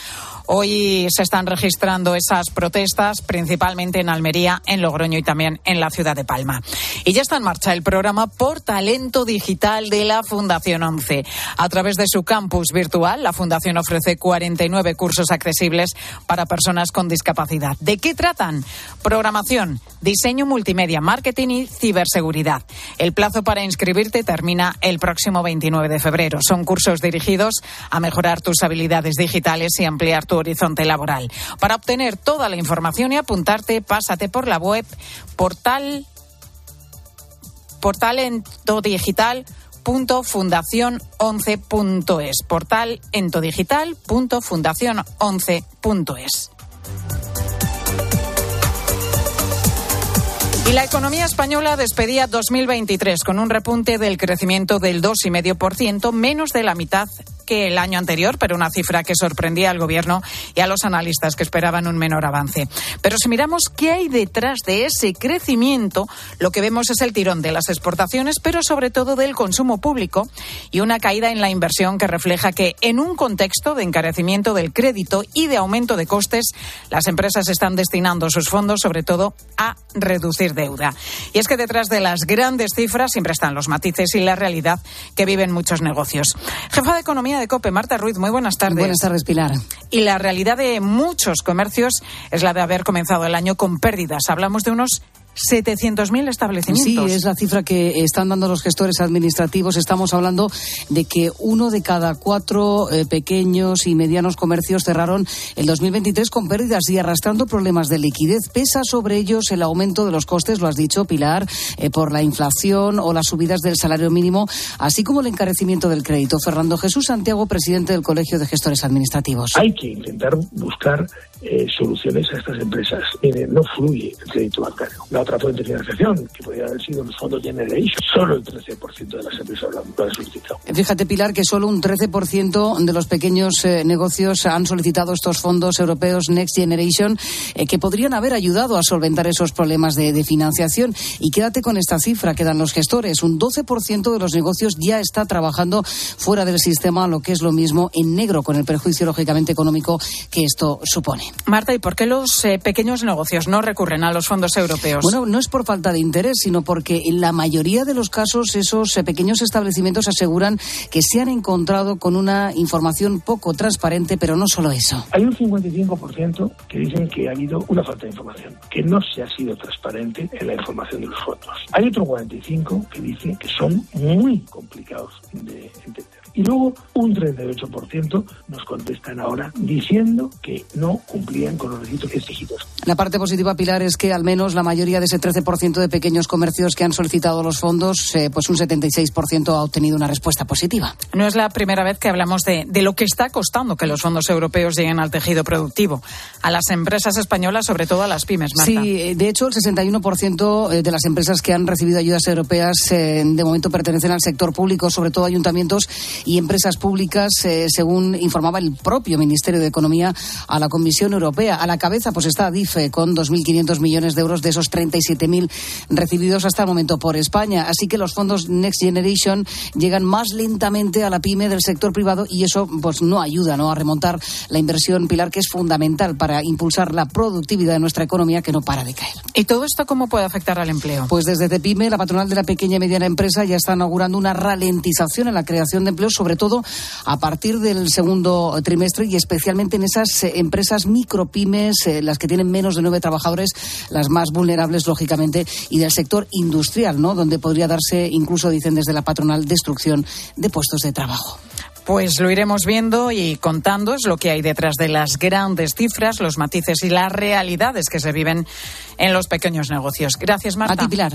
Hoy se están registrando esas protestas principalmente en Almería, en Logroño y también en la ciudad de Palma. Y ya está en marcha el programa Por Talento Digital de la Fundación 11. A través de su campus virtual, la Fundación ofrece 49 cursos accesibles para personas con discapacidad. ¿De qué tratan? Programación, diseño multimedia, marketing y ciberseguridad. El plazo para inscribirte termina el próximo 29 de febrero. Son cursos dirigidos a mejorar tus habilidades digitales y ampliar tu horizonte laboral. Para obtener toda la información y apuntarte, pásate por la web portal portalentodigital.fundación11.es portalentodigital.fundación11.es Y la economía española despedía 2023 con un repunte del crecimiento del 2,5%, menos de la mitad que el año anterior, pero una cifra que sorprendía al gobierno y a los analistas que esperaban un menor avance. Pero si miramos qué hay detrás de ese crecimiento, lo que vemos es el tirón de las exportaciones, pero sobre todo del consumo público y una caída en la inversión que refleja que en un contexto de encarecimiento del crédito y de aumento de costes, las empresas están destinando sus fondos sobre todo a reducir deuda. Y es que detrás de las grandes cifras siempre están los matices y la realidad que viven muchos negocios. Jefa de Economía de COPE, Marta Ruiz, muy buenas tardes. Buenas tardes, Pilar. Y la realidad de muchos comercios es la de haber comenzado el año con pérdidas. Hablamos de unos 700.000 establecimientos. Sí, es la cifra que están dando los gestores administrativos. Estamos hablando de que uno de cada cuatro eh, pequeños y medianos comercios cerraron el 2023 con pérdidas y arrastrando problemas de liquidez. Pesa sobre ellos el aumento de los costes, lo has dicho, Pilar, eh, por la inflación o las subidas del salario mínimo, así como el encarecimiento del crédito. Fernando Jesús Santiago, presidente del Colegio de Gestores Administrativos. Hay que intentar buscar eh, soluciones a estas empresas. No fluye el crédito bancario. La otra fuente de financiación, que podría haber sido los fondos Generation, solo el 13% de las empresas lo han solicitado. Fíjate, Pilar, que solo un 13% de los pequeños eh, negocios han solicitado estos fondos europeos Next Generation, eh, que podrían haber ayudado a solventar esos problemas de, de financiación. Y quédate con esta cifra que dan los gestores. Un 12% de los negocios ya está trabajando fuera del sistema, lo que es lo mismo en negro, con el perjuicio, lógicamente, económico que esto supone. Marta, ¿y por qué los eh, pequeños negocios no recurren a los fondos europeos? Bueno, no es por falta de interés, sino porque en la mayoría de los casos esos eh, pequeños establecimientos aseguran que se han encontrado con una información poco transparente, pero no solo eso. Hay un 55% que dicen que ha habido una falta de información, que no se ha sido transparente en la información de los fondos. Hay otro 45% que dice que son muy complicados de entender. Y luego un 38% nos contestan ahora diciendo que no cumplían con los requisitos exigidos. La parte positiva, Pilar, es que al menos la mayoría de ese 13% de pequeños comercios que han solicitado los fondos, eh, pues un 76% ha obtenido una respuesta positiva. No es la primera vez que hablamos de, de, lo que está costando que los fondos europeos lleguen al tejido productivo, a las empresas españolas, sobre todo a las pymes. Marta. Sí, eh, de hecho, el 61% eh, de las empresas que han recibido ayudas europeas eh, de momento pertenecen al sector público, sobre todo ayuntamientos y empresas públicas, eh, según informaba el propio Ministerio de Economía a la Comisión Europea. A la cabeza pues está DIFE con 2.500 millones de euros de esos 37.000 recibidos hasta el momento por España. Así que los fondos Next Generation llegan más lentamente a la pyme del sector privado y eso pues no ayuda ¿no? a remontar la inversión, Pilar, que es fundamental para impulsar la productividad de nuestra economía que no para de caer. ¿Y todo esto cómo puede afectar al empleo? Pues desde CEPIME, la patronal de la pequeña y mediana empresa, ya está inaugurando una ralentización en la creación de empleo, sobre todo a partir del segundo trimestre y especialmente en esas eh, empresas micropymes, eh, las que tienen menos de nueve trabajadores, las más vulnerables, lógicamente, y del sector industrial, ¿no? Donde podría darse, incluso dicen desde la patronal, destrucción de puestos de trabajo. Pues lo iremos viendo y contando es lo que hay detrás de las grandes cifras, los matices y las realidades que se viven en los pequeños negocios. Gracias, Marta. A ti, Pilar.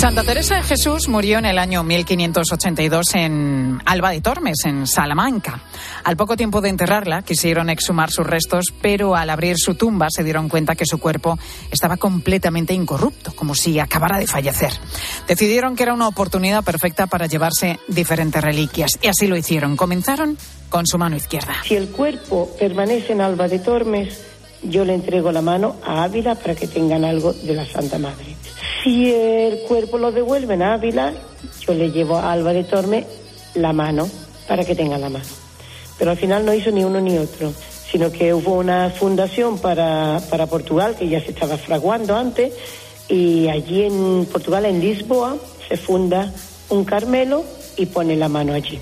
Santa Teresa de Jesús murió en el año 1582 en Alba de Tormes, en Salamanca. Al poco tiempo de enterrarla, quisieron exhumar sus restos, pero al abrir su tumba se dieron cuenta que su cuerpo estaba completamente incorrupto, como si acabara de fallecer. Decidieron que era una oportunidad perfecta para llevarse diferentes reliquias, y así lo hicieron. Comenzaron con su mano izquierda. Si el cuerpo permanece en Alba de Tormes, yo le entrego la mano a Ávila para que tengan algo de la Santa Madre. Si el cuerpo lo devuelven a Ávila, yo le llevo a Alba de Torme la mano para que tengan la mano. Pero al final no hizo ni uno ni otro, sino que hubo una fundación para, para Portugal que ya se estaba fraguando antes y allí en Portugal, en Lisboa, se funda un Carmelo y pone la mano allí.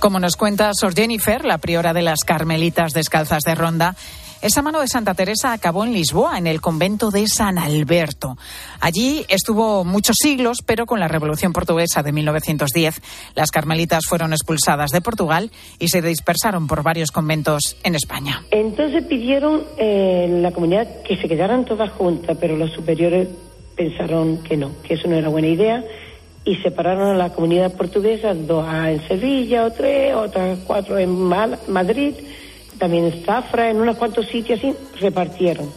Como nos cuenta Sor Jennifer, la priora de las Carmelitas Descalzas de Ronda, esa mano de Santa Teresa acabó en Lisboa, en el convento de San Alberto. Allí estuvo muchos siglos, pero con la Revolución Portuguesa de 1910, las carmelitas fueron expulsadas de Portugal y se dispersaron por varios conventos en España. Entonces pidieron eh, la comunidad que se quedaran todas juntas, pero los superiores pensaron que no, que eso no era buena idea y separaron a la comunidad portuguesa, dos en Sevilla, o tres, otras cuatro en Madrid también en Zafra, en unos cuantos sitios así, repartieron.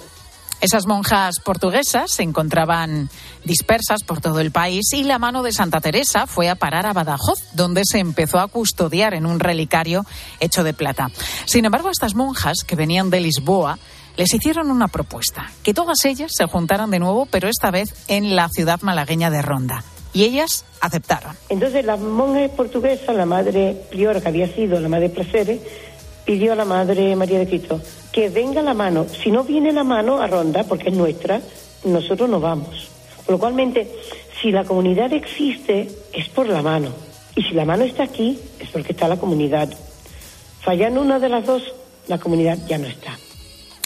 Esas monjas portuguesas se encontraban dispersas por todo el país y la mano de Santa Teresa fue a parar a Badajoz, donde se empezó a custodiar en un relicario hecho de plata. Sin embargo, estas monjas que venían de Lisboa les hicieron una propuesta, que todas ellas se juntaran de nuevo, pero esta vez en la ciudad malagueña de Ronda. Y ellas aceptaron. Entonces las monjas portuguesas, la madre priora que había sido la madre Placeres, pidió a la Madre María de Cristo que venga la mano. Si no viene la mano a Ronda, porque es nuestra, nosotros no vamos. Por lo cual, si la comunidad existe, es por la mano. Y si la mano está aquí, es porque está la comunidad. Fallando una de las dos, la comunidad ya no está.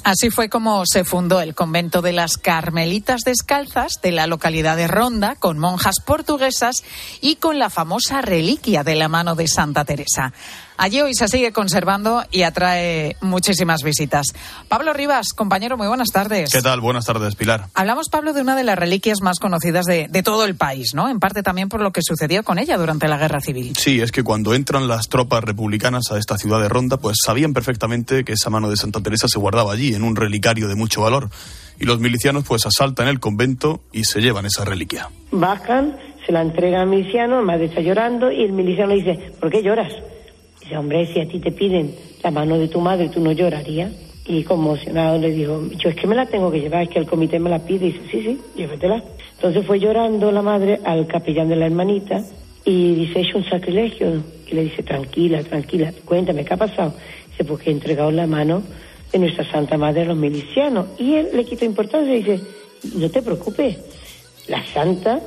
Así fue como se fundó el convento de las Carmelitas Descalzas de la localidad de Ronda, con monjas portuguesas y con la famosa reliquia de la mano de Santa Teresa. Allí hoy se sigue conservando y atrae muchísimas visitas. Pablo Rivas, compañero, muy buenas tardes. ¿Qué tal? Buenas tardes, Pilar. Hablamos, Pablo, de una de las reliquias más conocidas de, de todo el país, ¿no? En parte también por lo que sucedió con ella durante la Guerra Civil. Sí, es que cuando entran las tropas republicanas a esta ciudad de Ronda, pues sabían perfectamente que esa mano de Santa Teresa se guardaba allí, en un relicario de mucho valor. Y los milicianos pues asaltan el convento y se llevan esa reliquia. Bajan, se la entregan al miliciano, el madre está llorando y el miliciano le dice, ¿por qué lloras? Hombre, si a ti te piden la mano de tu madre, ¿tú no llorarías? Y conmocionado le dijo, yo es que me la tengo que llevar, es que el comité me la pide. Y dice, sí, sí, llévatela. Entonces fue llorando la madre al capellán de la hermanita y dice, hecho un sacrilegio. Y le dice, tranquila, tranquila, cuéntame, ¿qué ha pasado? Dice, porque he entregado la mano de nuestra Santa Madre a los milicianos. Y él le quita importancia y dice, no te preocupes, la Santa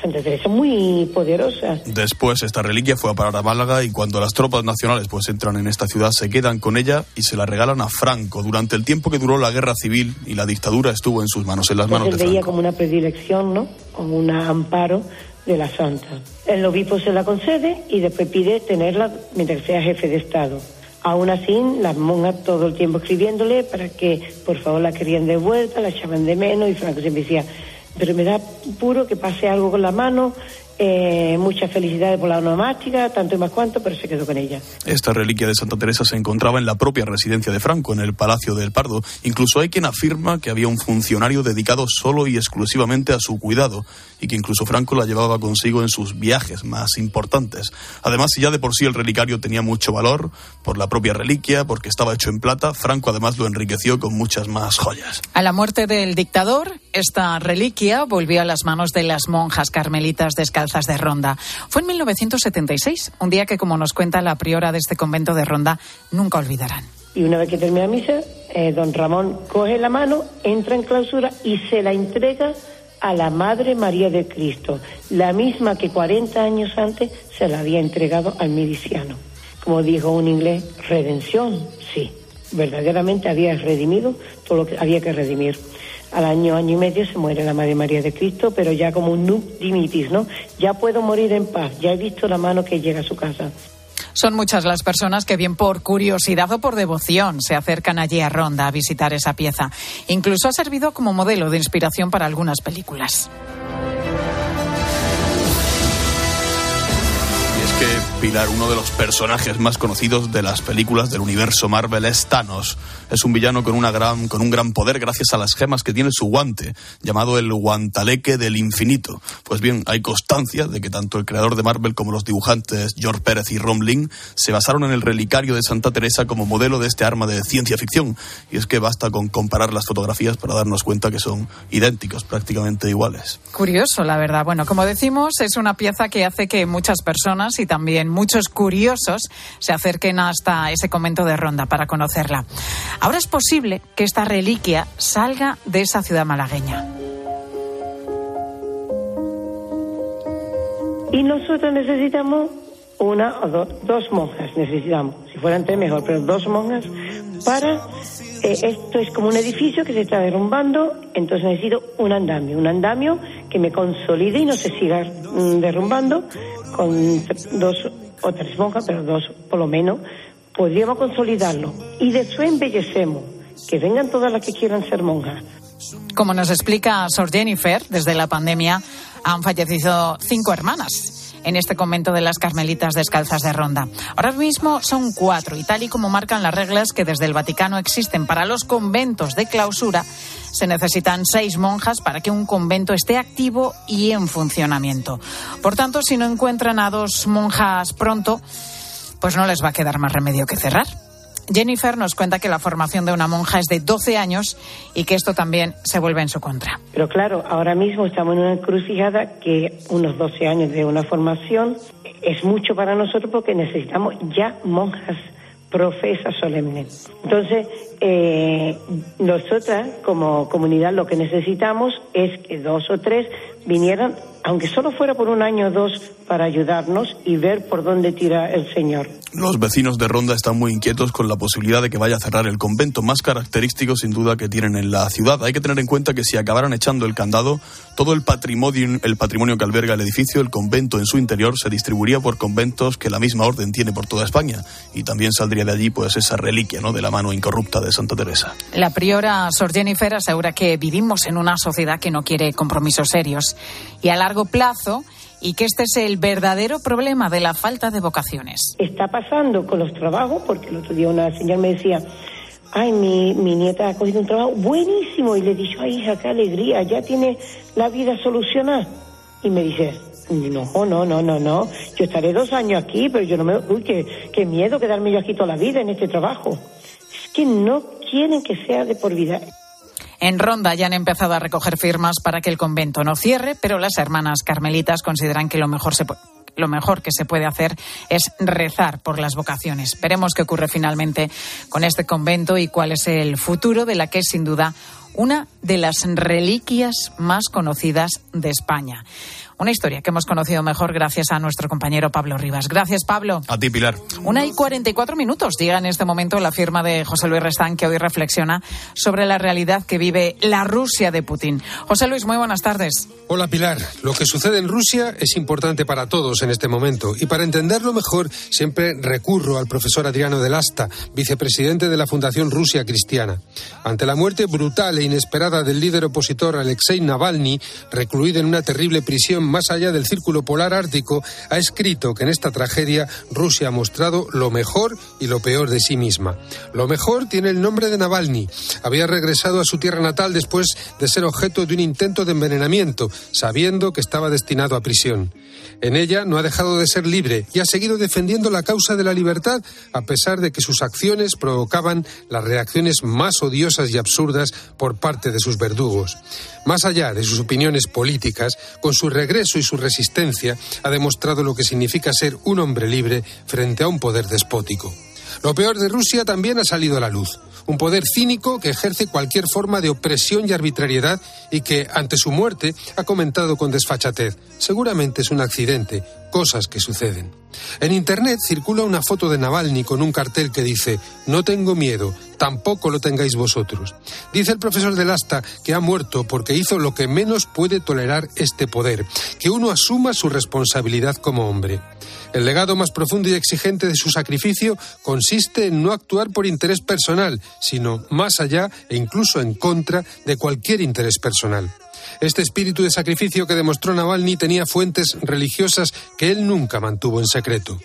Santa Teresa es muy poderosa. Después esta reliquia fue a parar a Málaga y cuando las tropas nacionales pues entran en esta ciudad se quedan con ella y se la regalan a Franco durante el tiempo que duró la guerra civil y la dictadura estuvo en sus manos, en las manos Entonces de él veía Franco. como una predilección, ¿no? Como un amparo de la Santa. El obispo se la concede y después pide tenerla mientras sea jefe de Estado. Aún así, las monjas todo el tiempo escribiéndole para que por favor la querían de vuelta, la echaban de menos y Franco siempre decía, pero me da puro que pase algo con la mano, eh, muchas felicidades por la onomástica, tanto y más cuanto, pero se quedó con ella. Esta reliquia de Santa Teresa se encontraba en la propia residencia de Franco, en el Palacio del Pardo. Incluso hay quien afirma que había un funcionario dedicado solo y exclusivamente a su cuidado y que incluso Franco la llevaba consigo en sus viajes más importantes. Además, si ya de por sí el relicario tenía mucho valor por la propia reliquia, porque estaba hecho en plata, Franco además lo enriqueció con muchas más joyas. A la muerte del dictador, esta reliquia volvió a las manos de las monjas carmelitas descalzas de Ronda. Fue en 1976, un día que, como nos cuenta la priora de este convento de Ronda, nunca olvidarán. Y una vez que termina misa, eh, don Ramón coge la mano, entra en clausura y se la entrega a la Madre María de Cristo, la misma que 40 años antes se la había entregado al miliciano. Como dijo un inglés, redención, sí, verdaderamente había redimido todo lo que había que redimir. Al año, año y medio se muere la Madre María de Cristo, pero ya como un nunc dimitis, ¿no? Ya puedo morir en paz, ya he visto la mano que llega a su casa. Son muchas las personas que bien por curiosidad o por devoción se acercan allí a Ronda a visitar esa pieza. Incluso ha servido como modelo de inspiración para algunas películas. Y es que Pilar, uno de los personajes más conocidos de las películas del universo Marvel es Thanos. Es un villano con, una gran, con un gran poder gracias a las gemas que tiene su guante, llamado el guantaleque del infinito. Pues bien, hay constancia de que tanto el creador de Marvel como los dibujantes George Pérez y Ron Ling se basaron en el relicario de Santa Teresa como modelo de este arma de ciencia ficción. Y es que basta con comparar las fotografías para darnos cuenta que son idénticos, prácticamente iguales. Curioso, la verdad. Bueno, como decimos, es una pieza que hace que muchas personas y también muchos curiosos se acerquen hasta ese convento de Ronda para conocerla. Ahora es posible que esta reliquia salga de esa ciudad malagueña. Y nosotros necesitamos una o do- dos monjas, necesitamos. Si fueran tres mejor, pero dos monjas para... eh, esto es como un edificio que se está derrumbando, entonces necesito un andamio, un andamio que me consolide y no se siga mm, derrumbando con dos o tres monjas, pero dos por lo menos, podríamos consolidarlo. Y después embellecemos, que vengan todas las que quieran ser monjas. Como nos explica Sor Jennifer, desde la pandemia han fallecido cinco hermanas en este convento de las Carmelitas Descalzas de Ronda. Ahora mismo son cuatro y tal y como marcan las reglas que desde el Vaticano existen para los conventos de clausura, se necesitan seis monjas para que un convento esté activo y en funcionamiento. Por tanto, si no encuentran a dos monjas pronto, pues no les va a quedar más remedio que cerrar. Jennifer nos cuenta que la formación de una monja es de 12 años y que esto también se vuelve en su contra. Pero claro, ahora mismo estamos en una encrucijada que unos 12 años de una formación es mucho para nosotros porque necesitamos ya monjas profesas solemnes. Entonces, eh, nosotras como comunidad lo que necesitamos es que dos o tres vinieran, aunque solo fuera por un año o dos, para ayudarnos y ver por dónde tira el Señor. Los vecinos de Ronda están muy inquietos con la posibilidad de que vaya a cerrar el convento más característico sin duda que tienen en la ciudad. Hay que tener en cuenta que si acabaran echando el candado, todo el patrimonio, el patrimonio que alberga el edificio, el convento en su interior, se distribuiría por conventos que la misma orden tiene por toda España. Y también saldría de allí pues esa reliquia ¿no? de la mano incorrupta de Santa Teresa. La priora Sor Jennifer asegura que vivimos en una sociedad que no quiere compromisos serios y a largo plazo y que este es el verdadero problema de la falta de vocaciones. Está pasando con los trabajos, porque el otro día una señora me decía, ay, mi, mi nieta ha cogido un trabajo buenísimo y le he dicho, ay, hija, qué alegría, ya tiene la vida solucionada. Y me dice, no, no, no, no, no, yo estaré dos años aquí, pero yo no me... Uy, qué, qué miedo quedarme yo aquí toda la vida en este trabajo. Es que no quieren que sea de por vida. En Ronda ya han empezado a recoger firmas para que el convento no cierre, pero las hermanas carmelitas consideran que lo mejor que se puede hacer es rezar por las vocaciones. Veremos qué ocurre finalmente con este convento y cuál es el futuro de la que es sin duda una de las reliquias más conocidas de España. Una historia que hemos conocido mejor gracias a nuestro compañero Pablo Rivas. Gracias, Pablo. A ti, Pilar. Una y 44 minutos llega en este momento la firma de José Luis Restán, que hoy reflexiona sobre la realidad que vive la Rusia de Putin. José Luis, muy buenas tardes. Hola, Pilar. Lo que sucede en Rusia es importante para todos en este momento. Y para entenderlo mejor, siempre recurro al profesor Adriano del Asta, vicepresidente de la Fundación Rusia Cristiana. Ante la muerte brutal e inesperada del líder opositor Alexei Navalny, recluido en una terrible prisión más allá del círculo polar ártico, ha escrito que en esta tragedia Rusia ha mostrado lo mejor y lo peor de sí misma. Lo mejor tiene el nombre de Navalny. Había regresado a su tierra natal después de ser objeto de un intento de envenenamiento, sabiendo que estaba destinado a prisión. En ella no ha dejado de ser libre y ha seguido defendiendo la causa de la libertad, a pesar de que sus acciones provocaban las reacciones más odiosas y absurdas por parte de sus verdugos. Más allá de sus opiniones políticas, con su regreso y su resistencia, ha demostrado lo que significa ser un hombre libre frente a un poder despótico. Lo peor de Rusia también ha salido a la luz. Un poder cínico que ejerce cualquier forma de opresión y arbitrariedad y que, ante su muerte, ha comentado con desfachatez. Seguramente es un accidente, cosas que suceden. En Internet circula una foto de Navalny con un cartel que dice No tengo miedo, tampoco lo tengáis vosotros. Dice el profesor del Asta que ha muerto porque hizo lo que menos puede tolerar este poder, que uno asuma su responsabilidad como hombre. El legado más profundo y exigente de su sacrificio consiste en no actuar por interés personal, sino más allá e incluso en contra de cualquier interés personal. Este espíritu de sacrificio que demostró Navalny tenía fuentes religiosas que él nunca mantuvo en secreto.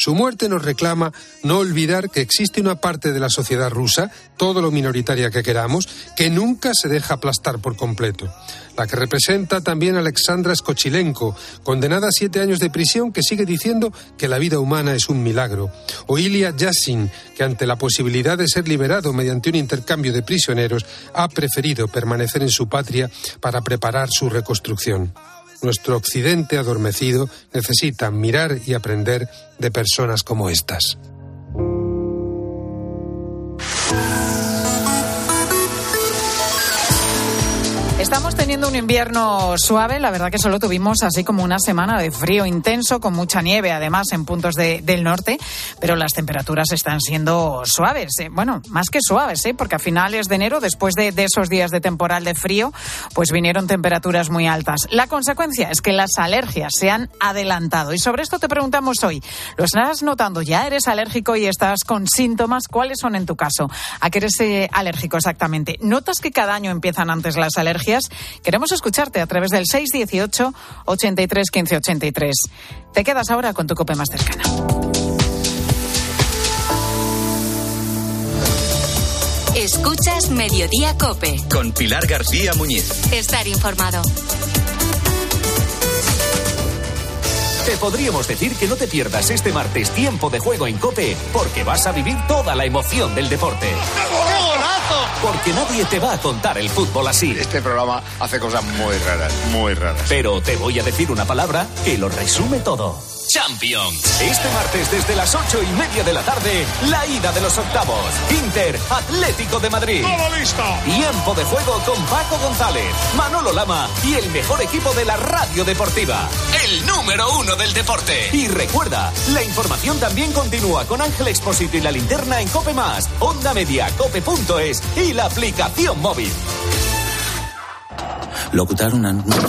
Su muerte nos reclama no olvidar que existe una parte de la sociedad rusa, todo lo minoritaria que queramos, que nunca se deja aplastar por completo. La que representa también a Alexandra Skochilenko, condenada a siete años de prisión, que sigue diciendo que la vida humana es un milagro. O Ilya Yassin, que ante la posibilidad de ser liberado mediante un intercambio de prisioneros, ha preferido permanecer en su patria para preparar su reconstrucción. Nuestro occidente adormecido necesita mirar y aprender de personas como estas. Teniendo un invierno suave, la verdad que solo tuvimos así como una semana de frío intenso, con mucha nieve además en puntos del norte, pero las temperaturas están siendo suaves, ¿eh? bueno, más que suaves, ¿eh? porque a finales de enero, después de, esos días de temporal de frío, pues vinieron temperaturas muy altas. La consecuencia es que las alergias se han adelantado y sobre esto te preguntamos hoy, ¿lo estás notando ya? ¿Eres alérgico y estás con síntomas? ¿Cuáles son en tu caso? ¿A qué eres eh, alérgico exactamente? ¿Notas que cada año empiezan antes las alergias? Queremos escucharte a través del 618 83 15 83. Te quedas ahora con tu cope más cercana. Escuchas Mediodía Cope. Con Pilar García Muñiz. Estar informado. Te podríamos decir que no te pierdas este martes tiempo de juego en Cope, porque vas a vivir toda la emoción del deporte. Porque nadie te va a contar el fútbol así. Este programa hace cosas muy raras, muy raras. Pero te voy a decir una palabra que lo resume todo. Champions. Este martes desde las ocho y media de la tarde, la ida de los octavos. Inter Atlético de Madrid. ¡Todo listo! Tiempo de juego con Paco González, Manolo Lama y el mejor equipo de la radio deportiva. El número uno del deporte. Y recuerda, la información también continúa con Ángel Expósito y la linterna en Cope Más, Onda Media, Cope.es y la aplicación móvil. Locutar un anuncio,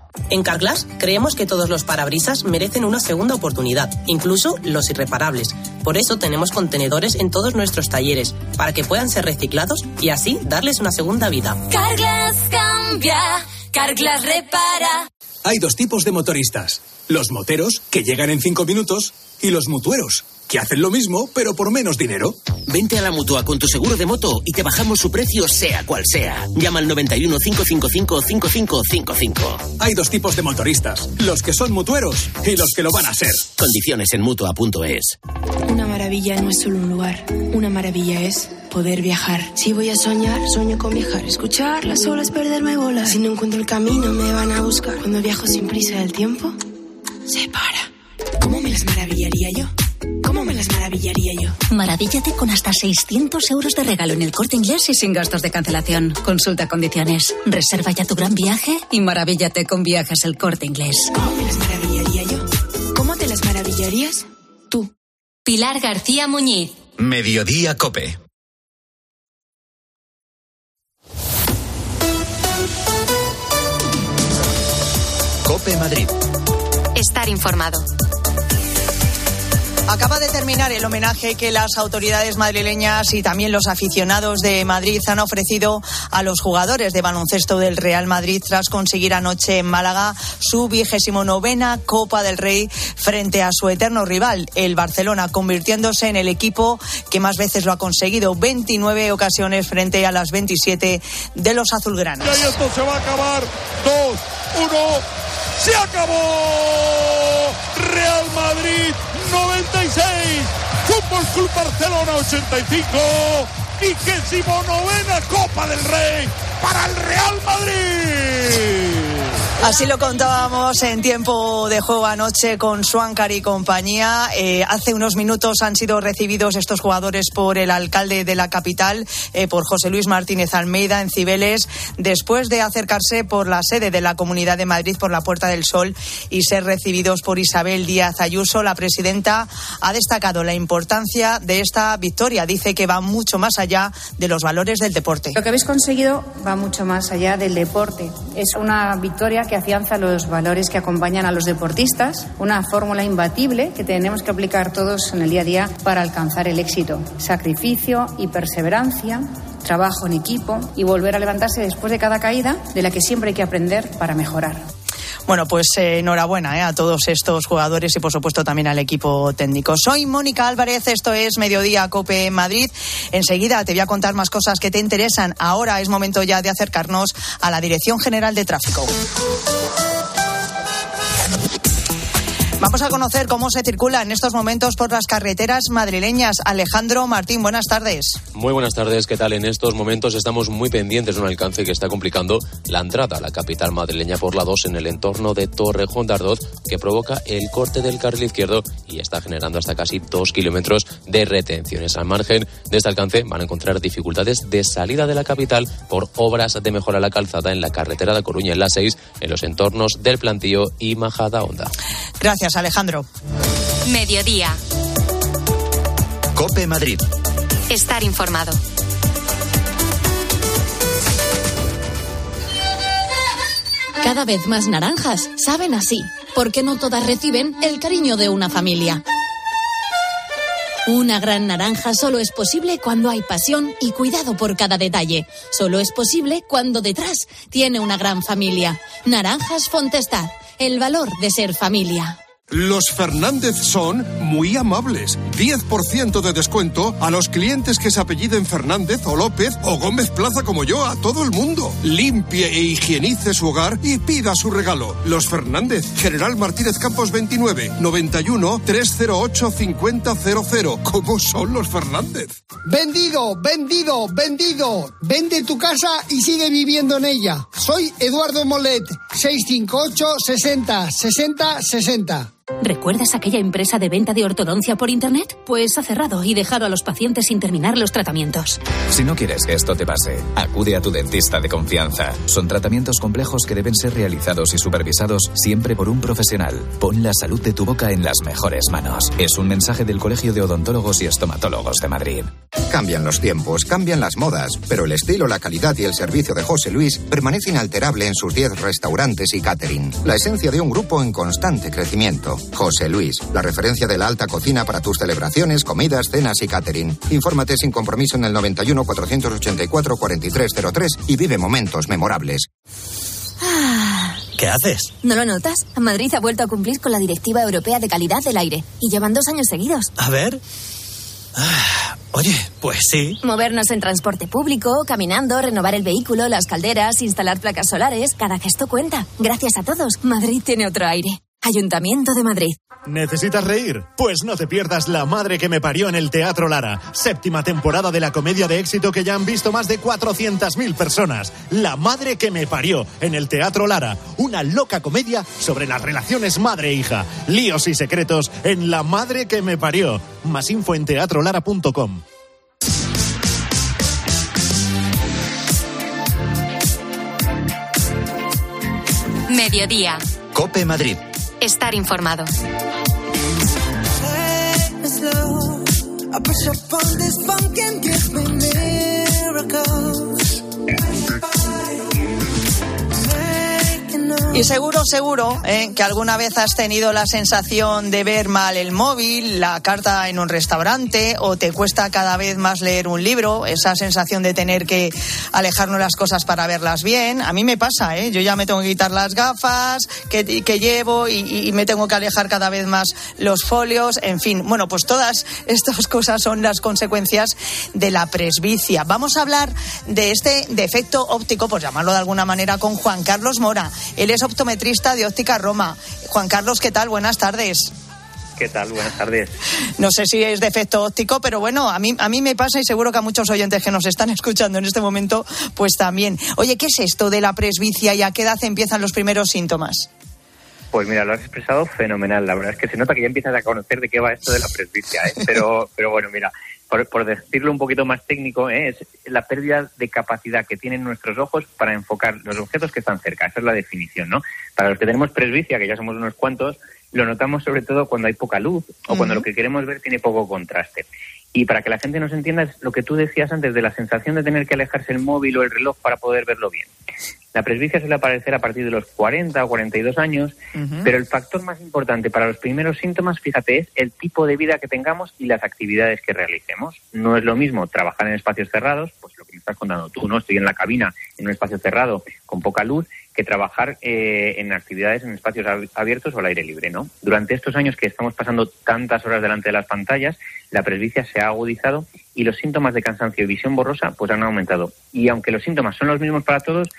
En Carglass creemos que todos los parabrisas merecen una segunda oportunidad, incluso los irreparables. Por eso tenemos contenedores en todos nuestros talleres, para que puedan ser reciclados y así darles una segunda vida. Carglass cambia, Carglass repara. Hay dos tipos de motoristas. Los moteros, que llegan en cinco minutos, y los mutueros, que hacen lo mismo, pero por menos dinero. Vente a la mutua con tu seguro de moto y te bajamos su precio, sea cual sea. Llama al 91 555 5555. Hay dos tipos de motoristas: los que son mutueros y los que lo van a ser. Condiciones en mutua.es. Una maravilla no es solo un lugar. Una maravilla es poder viajar. Si voy a soñar, sueño con viajar. Escuchar las olas, perderme bolas. Si no encuentro el camino, me van a buscar. Cuando viajo sin prisa, el tiempo se para. ¿Cómo me las maravillaría yo? ¿Cómo me las maravillaría yo? Maravíllate con hasta 600 euros de regalo en el corte inglés y sin gastos de cancelación. Consulta condiciones. Reserva ya tu gran viaje y maravíllate con viajes el corte inglés. ¿Cómo me las maravillaría yo? ¿Cómo te las maravillarías? Tú. Pilar García Muñiz. Mediodía Cope. Cope Madrid. Estar informado. Acaba de terminar el homenaje que las autoridades madrileñas y también los aficionados de Madrid han ofrecido a los jugadores de baloncesto del Real Madrid tras conseguir anoche en Málaga su vigésimo novena Copa del Rey frente a su eterno rival, el Barcelona, convirtiéndose en el equipo que más veces lo ha conseguido, 29 ocasiones frente a las 27 de los azulgranas. Y esto se va a acabar. Dos, uno, se acabó. Real Madrid 96, Fútbol Club Barcelona 85, vigésimo novena Copa del Rey para el Real Madrid. Así lo contábamos en tiempo de juego anoche con Suáncar y compañía. Eh, hace unos minutos han sido recibidos estos jugadores por el alcalde de la capital, eh, por José Luis Martínez Almeida en Cibeles, después de acercarse por la sede de la Comunidad de Madrid por la Puerta del Sol y ser recibidos por Isabel Díaz Ayuso. La presidenta ha destacado la importancia de esta victoria. Dice que va mucho más allá de los valores del deporte. Lo que habéis conseguido va mucho más allá del deporte. Es una victoria que afianza los valores que acompañan a los deportistas, una fórmula imbatible que tenemos que aplicar todos en el día a día para alcanzar el éxito. Sacrificio y perseverancia, trabajo en equipo y volver a levantarse después de cada caída, de la que siempre hay que aprender para mejorar. Bueno, pues eh, enhorabuena eh, a todos estos jugadores y por supuesto también al equipo técnico. Soy Mónica Álvarez, esto es Mediodía Cope Madrid. Enseguida te voy a contar más cosas que te interesan. Ahora es momento ya de acercarnos a la Dirección General de Tráfico. Vamos a conocer cómo se circula en estos momentos por las carreteras madrileñas. Alejandro Martín, buenas tardes. Muy buenas tardes, ¿qué tal? En estos momentos estamos muy pendientes de un alcance que está complicando la entrada a la capital madrileña por la 2 en el entorno de Torrejón de Ardoz, que provoca el corte del carril izquierdo y está generando hasta casi dos kilómetros de retenciones. Al margen de este alcance van a encontrar dificultades de salida de la capital por obras de mejora a la calzada en la carretera de Coruña en la 6, en los entornos del Plantío y Majada Honda. Gracias, Alejandro. Mediodía. Cope Madrid. Estar informado. Cada vez más naranjas saben así, porque no todas reciben el cariño de una familia. Una gran naranja solo es posible cuando hay pasión y cuidado por cada detalle. Solo es posible cuando detrás tiene una gran familia. Naranjas Fontestad, el valor de ser familia. Los Fernández son muy amables. 10% de descuento a los clientes que se apelliden Fernández o López o Gómez Plaza como yo, a todo el mundo. Limpie e higienice su hogar y pida su regalo. Los Fernández, General Martínez Campos 29, 91 308 5000. ¿Cómo son los Fernández? Vendido, vendido, vendido. Vende tu casa y sigue viviendo en ella. Soy Eduardo Molet, 658 60 60 60. ¿Recuerdas aquella empresa de venta de ortodoncia por Internet? Pues ha cerrado y dejado a los pacientes sin terminar los tratamientos. Si no quieres que esto te pase, acude a tu dentista de confianza. Son tratamientos complejos que deben ser realizados y supervisados siempre por un profesional. Pon la salud de tu boca en las mejores manos. Es un mensaje del Colegio de Odontólogos y Estomatólogos de Madrid. Cambian los tiempos, cambian las modas, pero el estilo, la calidad y el servicio de José Luis permanece inalterable en sus 10 restaurantes y catering. La esencia de un grupo en constante crecimiento. José Luis, la referencia de la alta cocina para tus celebraciones, comidas, cenas y catering. Infórmate sin compromiso en el 91 484 4303 y vive momentos memorables. ¿Qué haces? ¿No lo notas? Madrid ha vuelto a cumplir con la Directiva Europea de Calidad del Aire y llevan dos años seguidos. A ver. Ah, oye, pues sí. Movernos en transporte público, caminando, renovar el vehículo, las calderas, instalar placas solares, cada gesto cuenta. Gracias a todos, Madrid tiene otro aire. Ayuntamiento de Madrid. ¿Necesitas reír? Pues no te pierdas La Madre que me parió en el Teatro Lara. Séptima temporada de la comedia de éxito que ya han visto más de 400.000 personas. La Madre que me parió en el Teatro Lara. Una loca comedia sobre las relaciones madre-hija. Líos y secretos en La Madre que me parió. Más info en teatrolara.com. Mediodía. Cope Madrid. Estar informado. Y seguro, seguro, eh, que alguna vez has tenido la sensación de ver mal el móvil, la carta en un restaurante, o te cuesta cada vez más leer un libro, esa sensación de tener que alejarnos las cosas para verlas bien. A mí me pasa, ¿eh? yo ya me tengo que quitar las gafas que, que llevo y, y me tengo que alejar cada vez más los folios, en fin. Bueno, pues todas <laughs> estas cosas son las consecuencias de la presbicia. Vamos a hablar de este defecto óptico, por llamarlo de alguna manera, con Juan Carlos Mora. Él es optometrista de Óptica Roma. Juan Carlos, ¿qué tal? Buenas tardes. ¿Qué tal? Buenas tardes. No sé si es defecto óptico, pero bueno, a mí, a mí me pasa y seguro que a muchos oyentes que nos están <laughs> escuchando en este momento, pues también. Oye, ¿qué es esto de la presbicia y a qué edad empiezan los primeros síntomas? Pues mira, lo has expresado fenomenal. La verdad es que se nota que ya empiezas a conocer de qué va esto de la presbicia. ¿eh? <laughs> Pero, pero bueno, mira, por, por, decirlo un poquito más técnico, ¿eh? es la pérdida de capacidad que tienen nuestros ojos para enfocar los objetos que están cerca. Esa es la definición, ¿no? Para los que tenemos presbicia, que ya somos unos cuantos, lo notamos sobre todo cuando hay poca luz o cuando lo que queremos ver tiene poco contraste. Y para que la gente nos entienda, es lo que tú decías antes de la sensación de tener que alejarse el móvil o el reloj para poder verlo bien. La presbicia suele aparecer a partir de los 40 o 42 años, uh -huh. pero el factor más importante para los primeros síntomas, fíjate, es el tipo de vida que tengamos y las actividades que realicemos. No es lo mismo trabajar en espacios cerrados, pues lo que me estás contando tú, ¿no? Estoy en la cabina, en un espacio cerrado, con poca luz, que trabajar eh, en actividades en espacios abiertos o al aire libre, ¿no? Durante estos años que estamos pasando tantas horas delante de las pantallas, la presbicia se ha agudizado y los síntomas de cansancio y visión borrosa pues han aumentado. Y aunque los síntomas son los mismos para todos,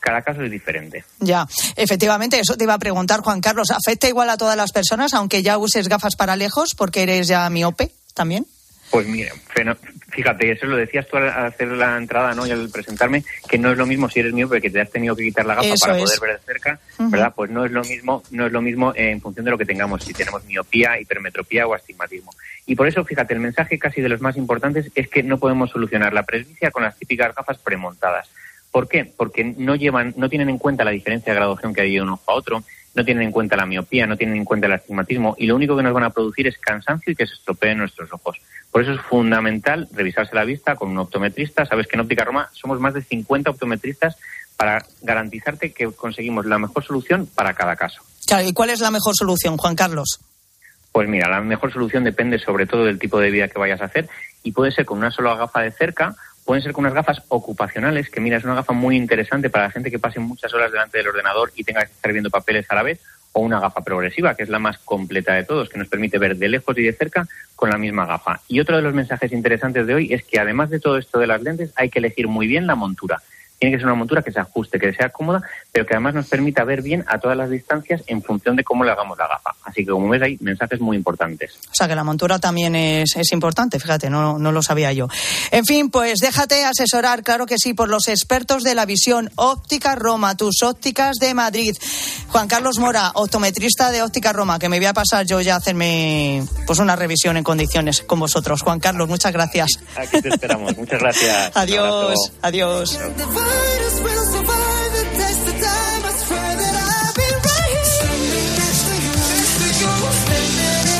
cada caso es diferente. Ya, efectivamente, eso te iba a preguntar, Juan Carlos. ¿Afecta igual a todas las personas, aunque ya uses gafas para lejos, porque eres ya miope también? Pues mira, fíjate, eso lo decías tú al hacer la entrada, ¿no? Y al presentarme, que no es lo mismo si eres miope que te has tenido que quitar la gafa eso para es. poder ver de cerca, uh -huh. ¿verdad? Pues no es lo mismo, no es lo mismo en función de lo que tengamos, si tenemos miopía, hipermetropía o astigmatismo. Y por eso, fíjate, el mensaje casi de los más importantes es que no podemos solucionar la presbicia con las típicas gafas premontadas. ¿Por qué? Porque no llevan, no tienen en cuenta la diferencia de graduación que hay de un ojo a otro, no tienen en cuenta la miopía, no tienen en cuenta el astigmatismo y lo único que nos van a producir es cansancio y que se estropeen nuestros ojos. Por eso es fundamental revisarse la vista con un optometrista. Sabes que en Óptica Roma somos más de 50 optometristas para garantizarte que conseguimos la mejor solución para cada caso. Claro, ¿y cuál es la mejor solución, Juan Carlos? Pues mira, la mejor solución depende sobre todo del tipo de vida que vayas a hacer y puede ser con una sola gafa de cerca pueden ser con unas gafas ocupacionales, que mira, es una gafa muy interesante para la gente que pase muchas horas delante del ordenador y tenga que estar viendo papeles a la vez, o una gafa progresiva, que es la más completa de todos, que nos permite ver de lejos y de cerca con la misma gafa. Y otro de los mensajes interesantes de hoy es que además de todo esto de las lentes, hay que elegir muy bien la montura. Tiene que ser una montura que se ajuste, que sea cómoda, pero que además nos permita ver bien a todas las distancias en función de cómo le hagamos la gafa. Así que, como ves, hay mensajes muy importantes. O sea, que la montura también es, es importante, fíjate, no, no lo sabía yo. En fin, pues déjate asesorar, claro que sí, por los expertos de la visión óptica Roma, tus ópticas de Madrid. Juan Carlos Mora, optometrista de óptica Roma, que me voy a pasar yo ya a hacerme pues una revisión en condiciones con vosotros. Juan Carlos, muchas gracias. Aquí te esperamos. Muchas gracias. <laughs> adiós, adiós.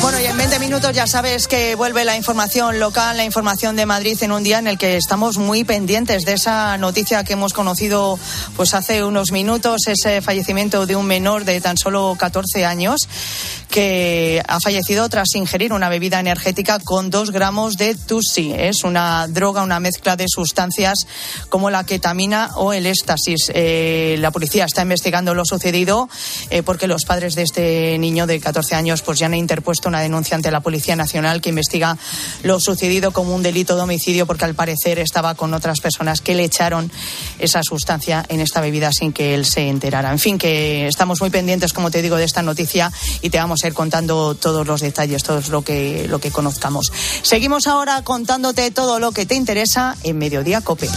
Bueno, y en 20 minutos ya sabes que vuelve la información local, la información de Madrid en un día en el que estamos muy pendientes de esa noticia que hemos conocido pues hace unos minutos, ese fallecimiento de un menor de tan solo 14 años que ha fallecido tras ingerir una bebida energética con dos gramos de Tussi. Es una droga, una mezcla de sustancias como la ketamina o el éxtasis. Eh, la policía está investigando lo sucedido eh, porque los padres de este niño de 14 años pues ya han interpuesto una denuncia ante la Policía Nacional que investiga lo sucedido como un delito de homicidio porque al parecer estaba con otras personas que le echaron esa sustancia en esta bebida sin que él se enterara. En fin, que estamos muy pendientes, como te digo, de esta noticia y te vamos contando todos los detalles, todo lo que, lo que conozcamos. Seguimos ahora contándote todo lo que te interesa en Mediodía Cope.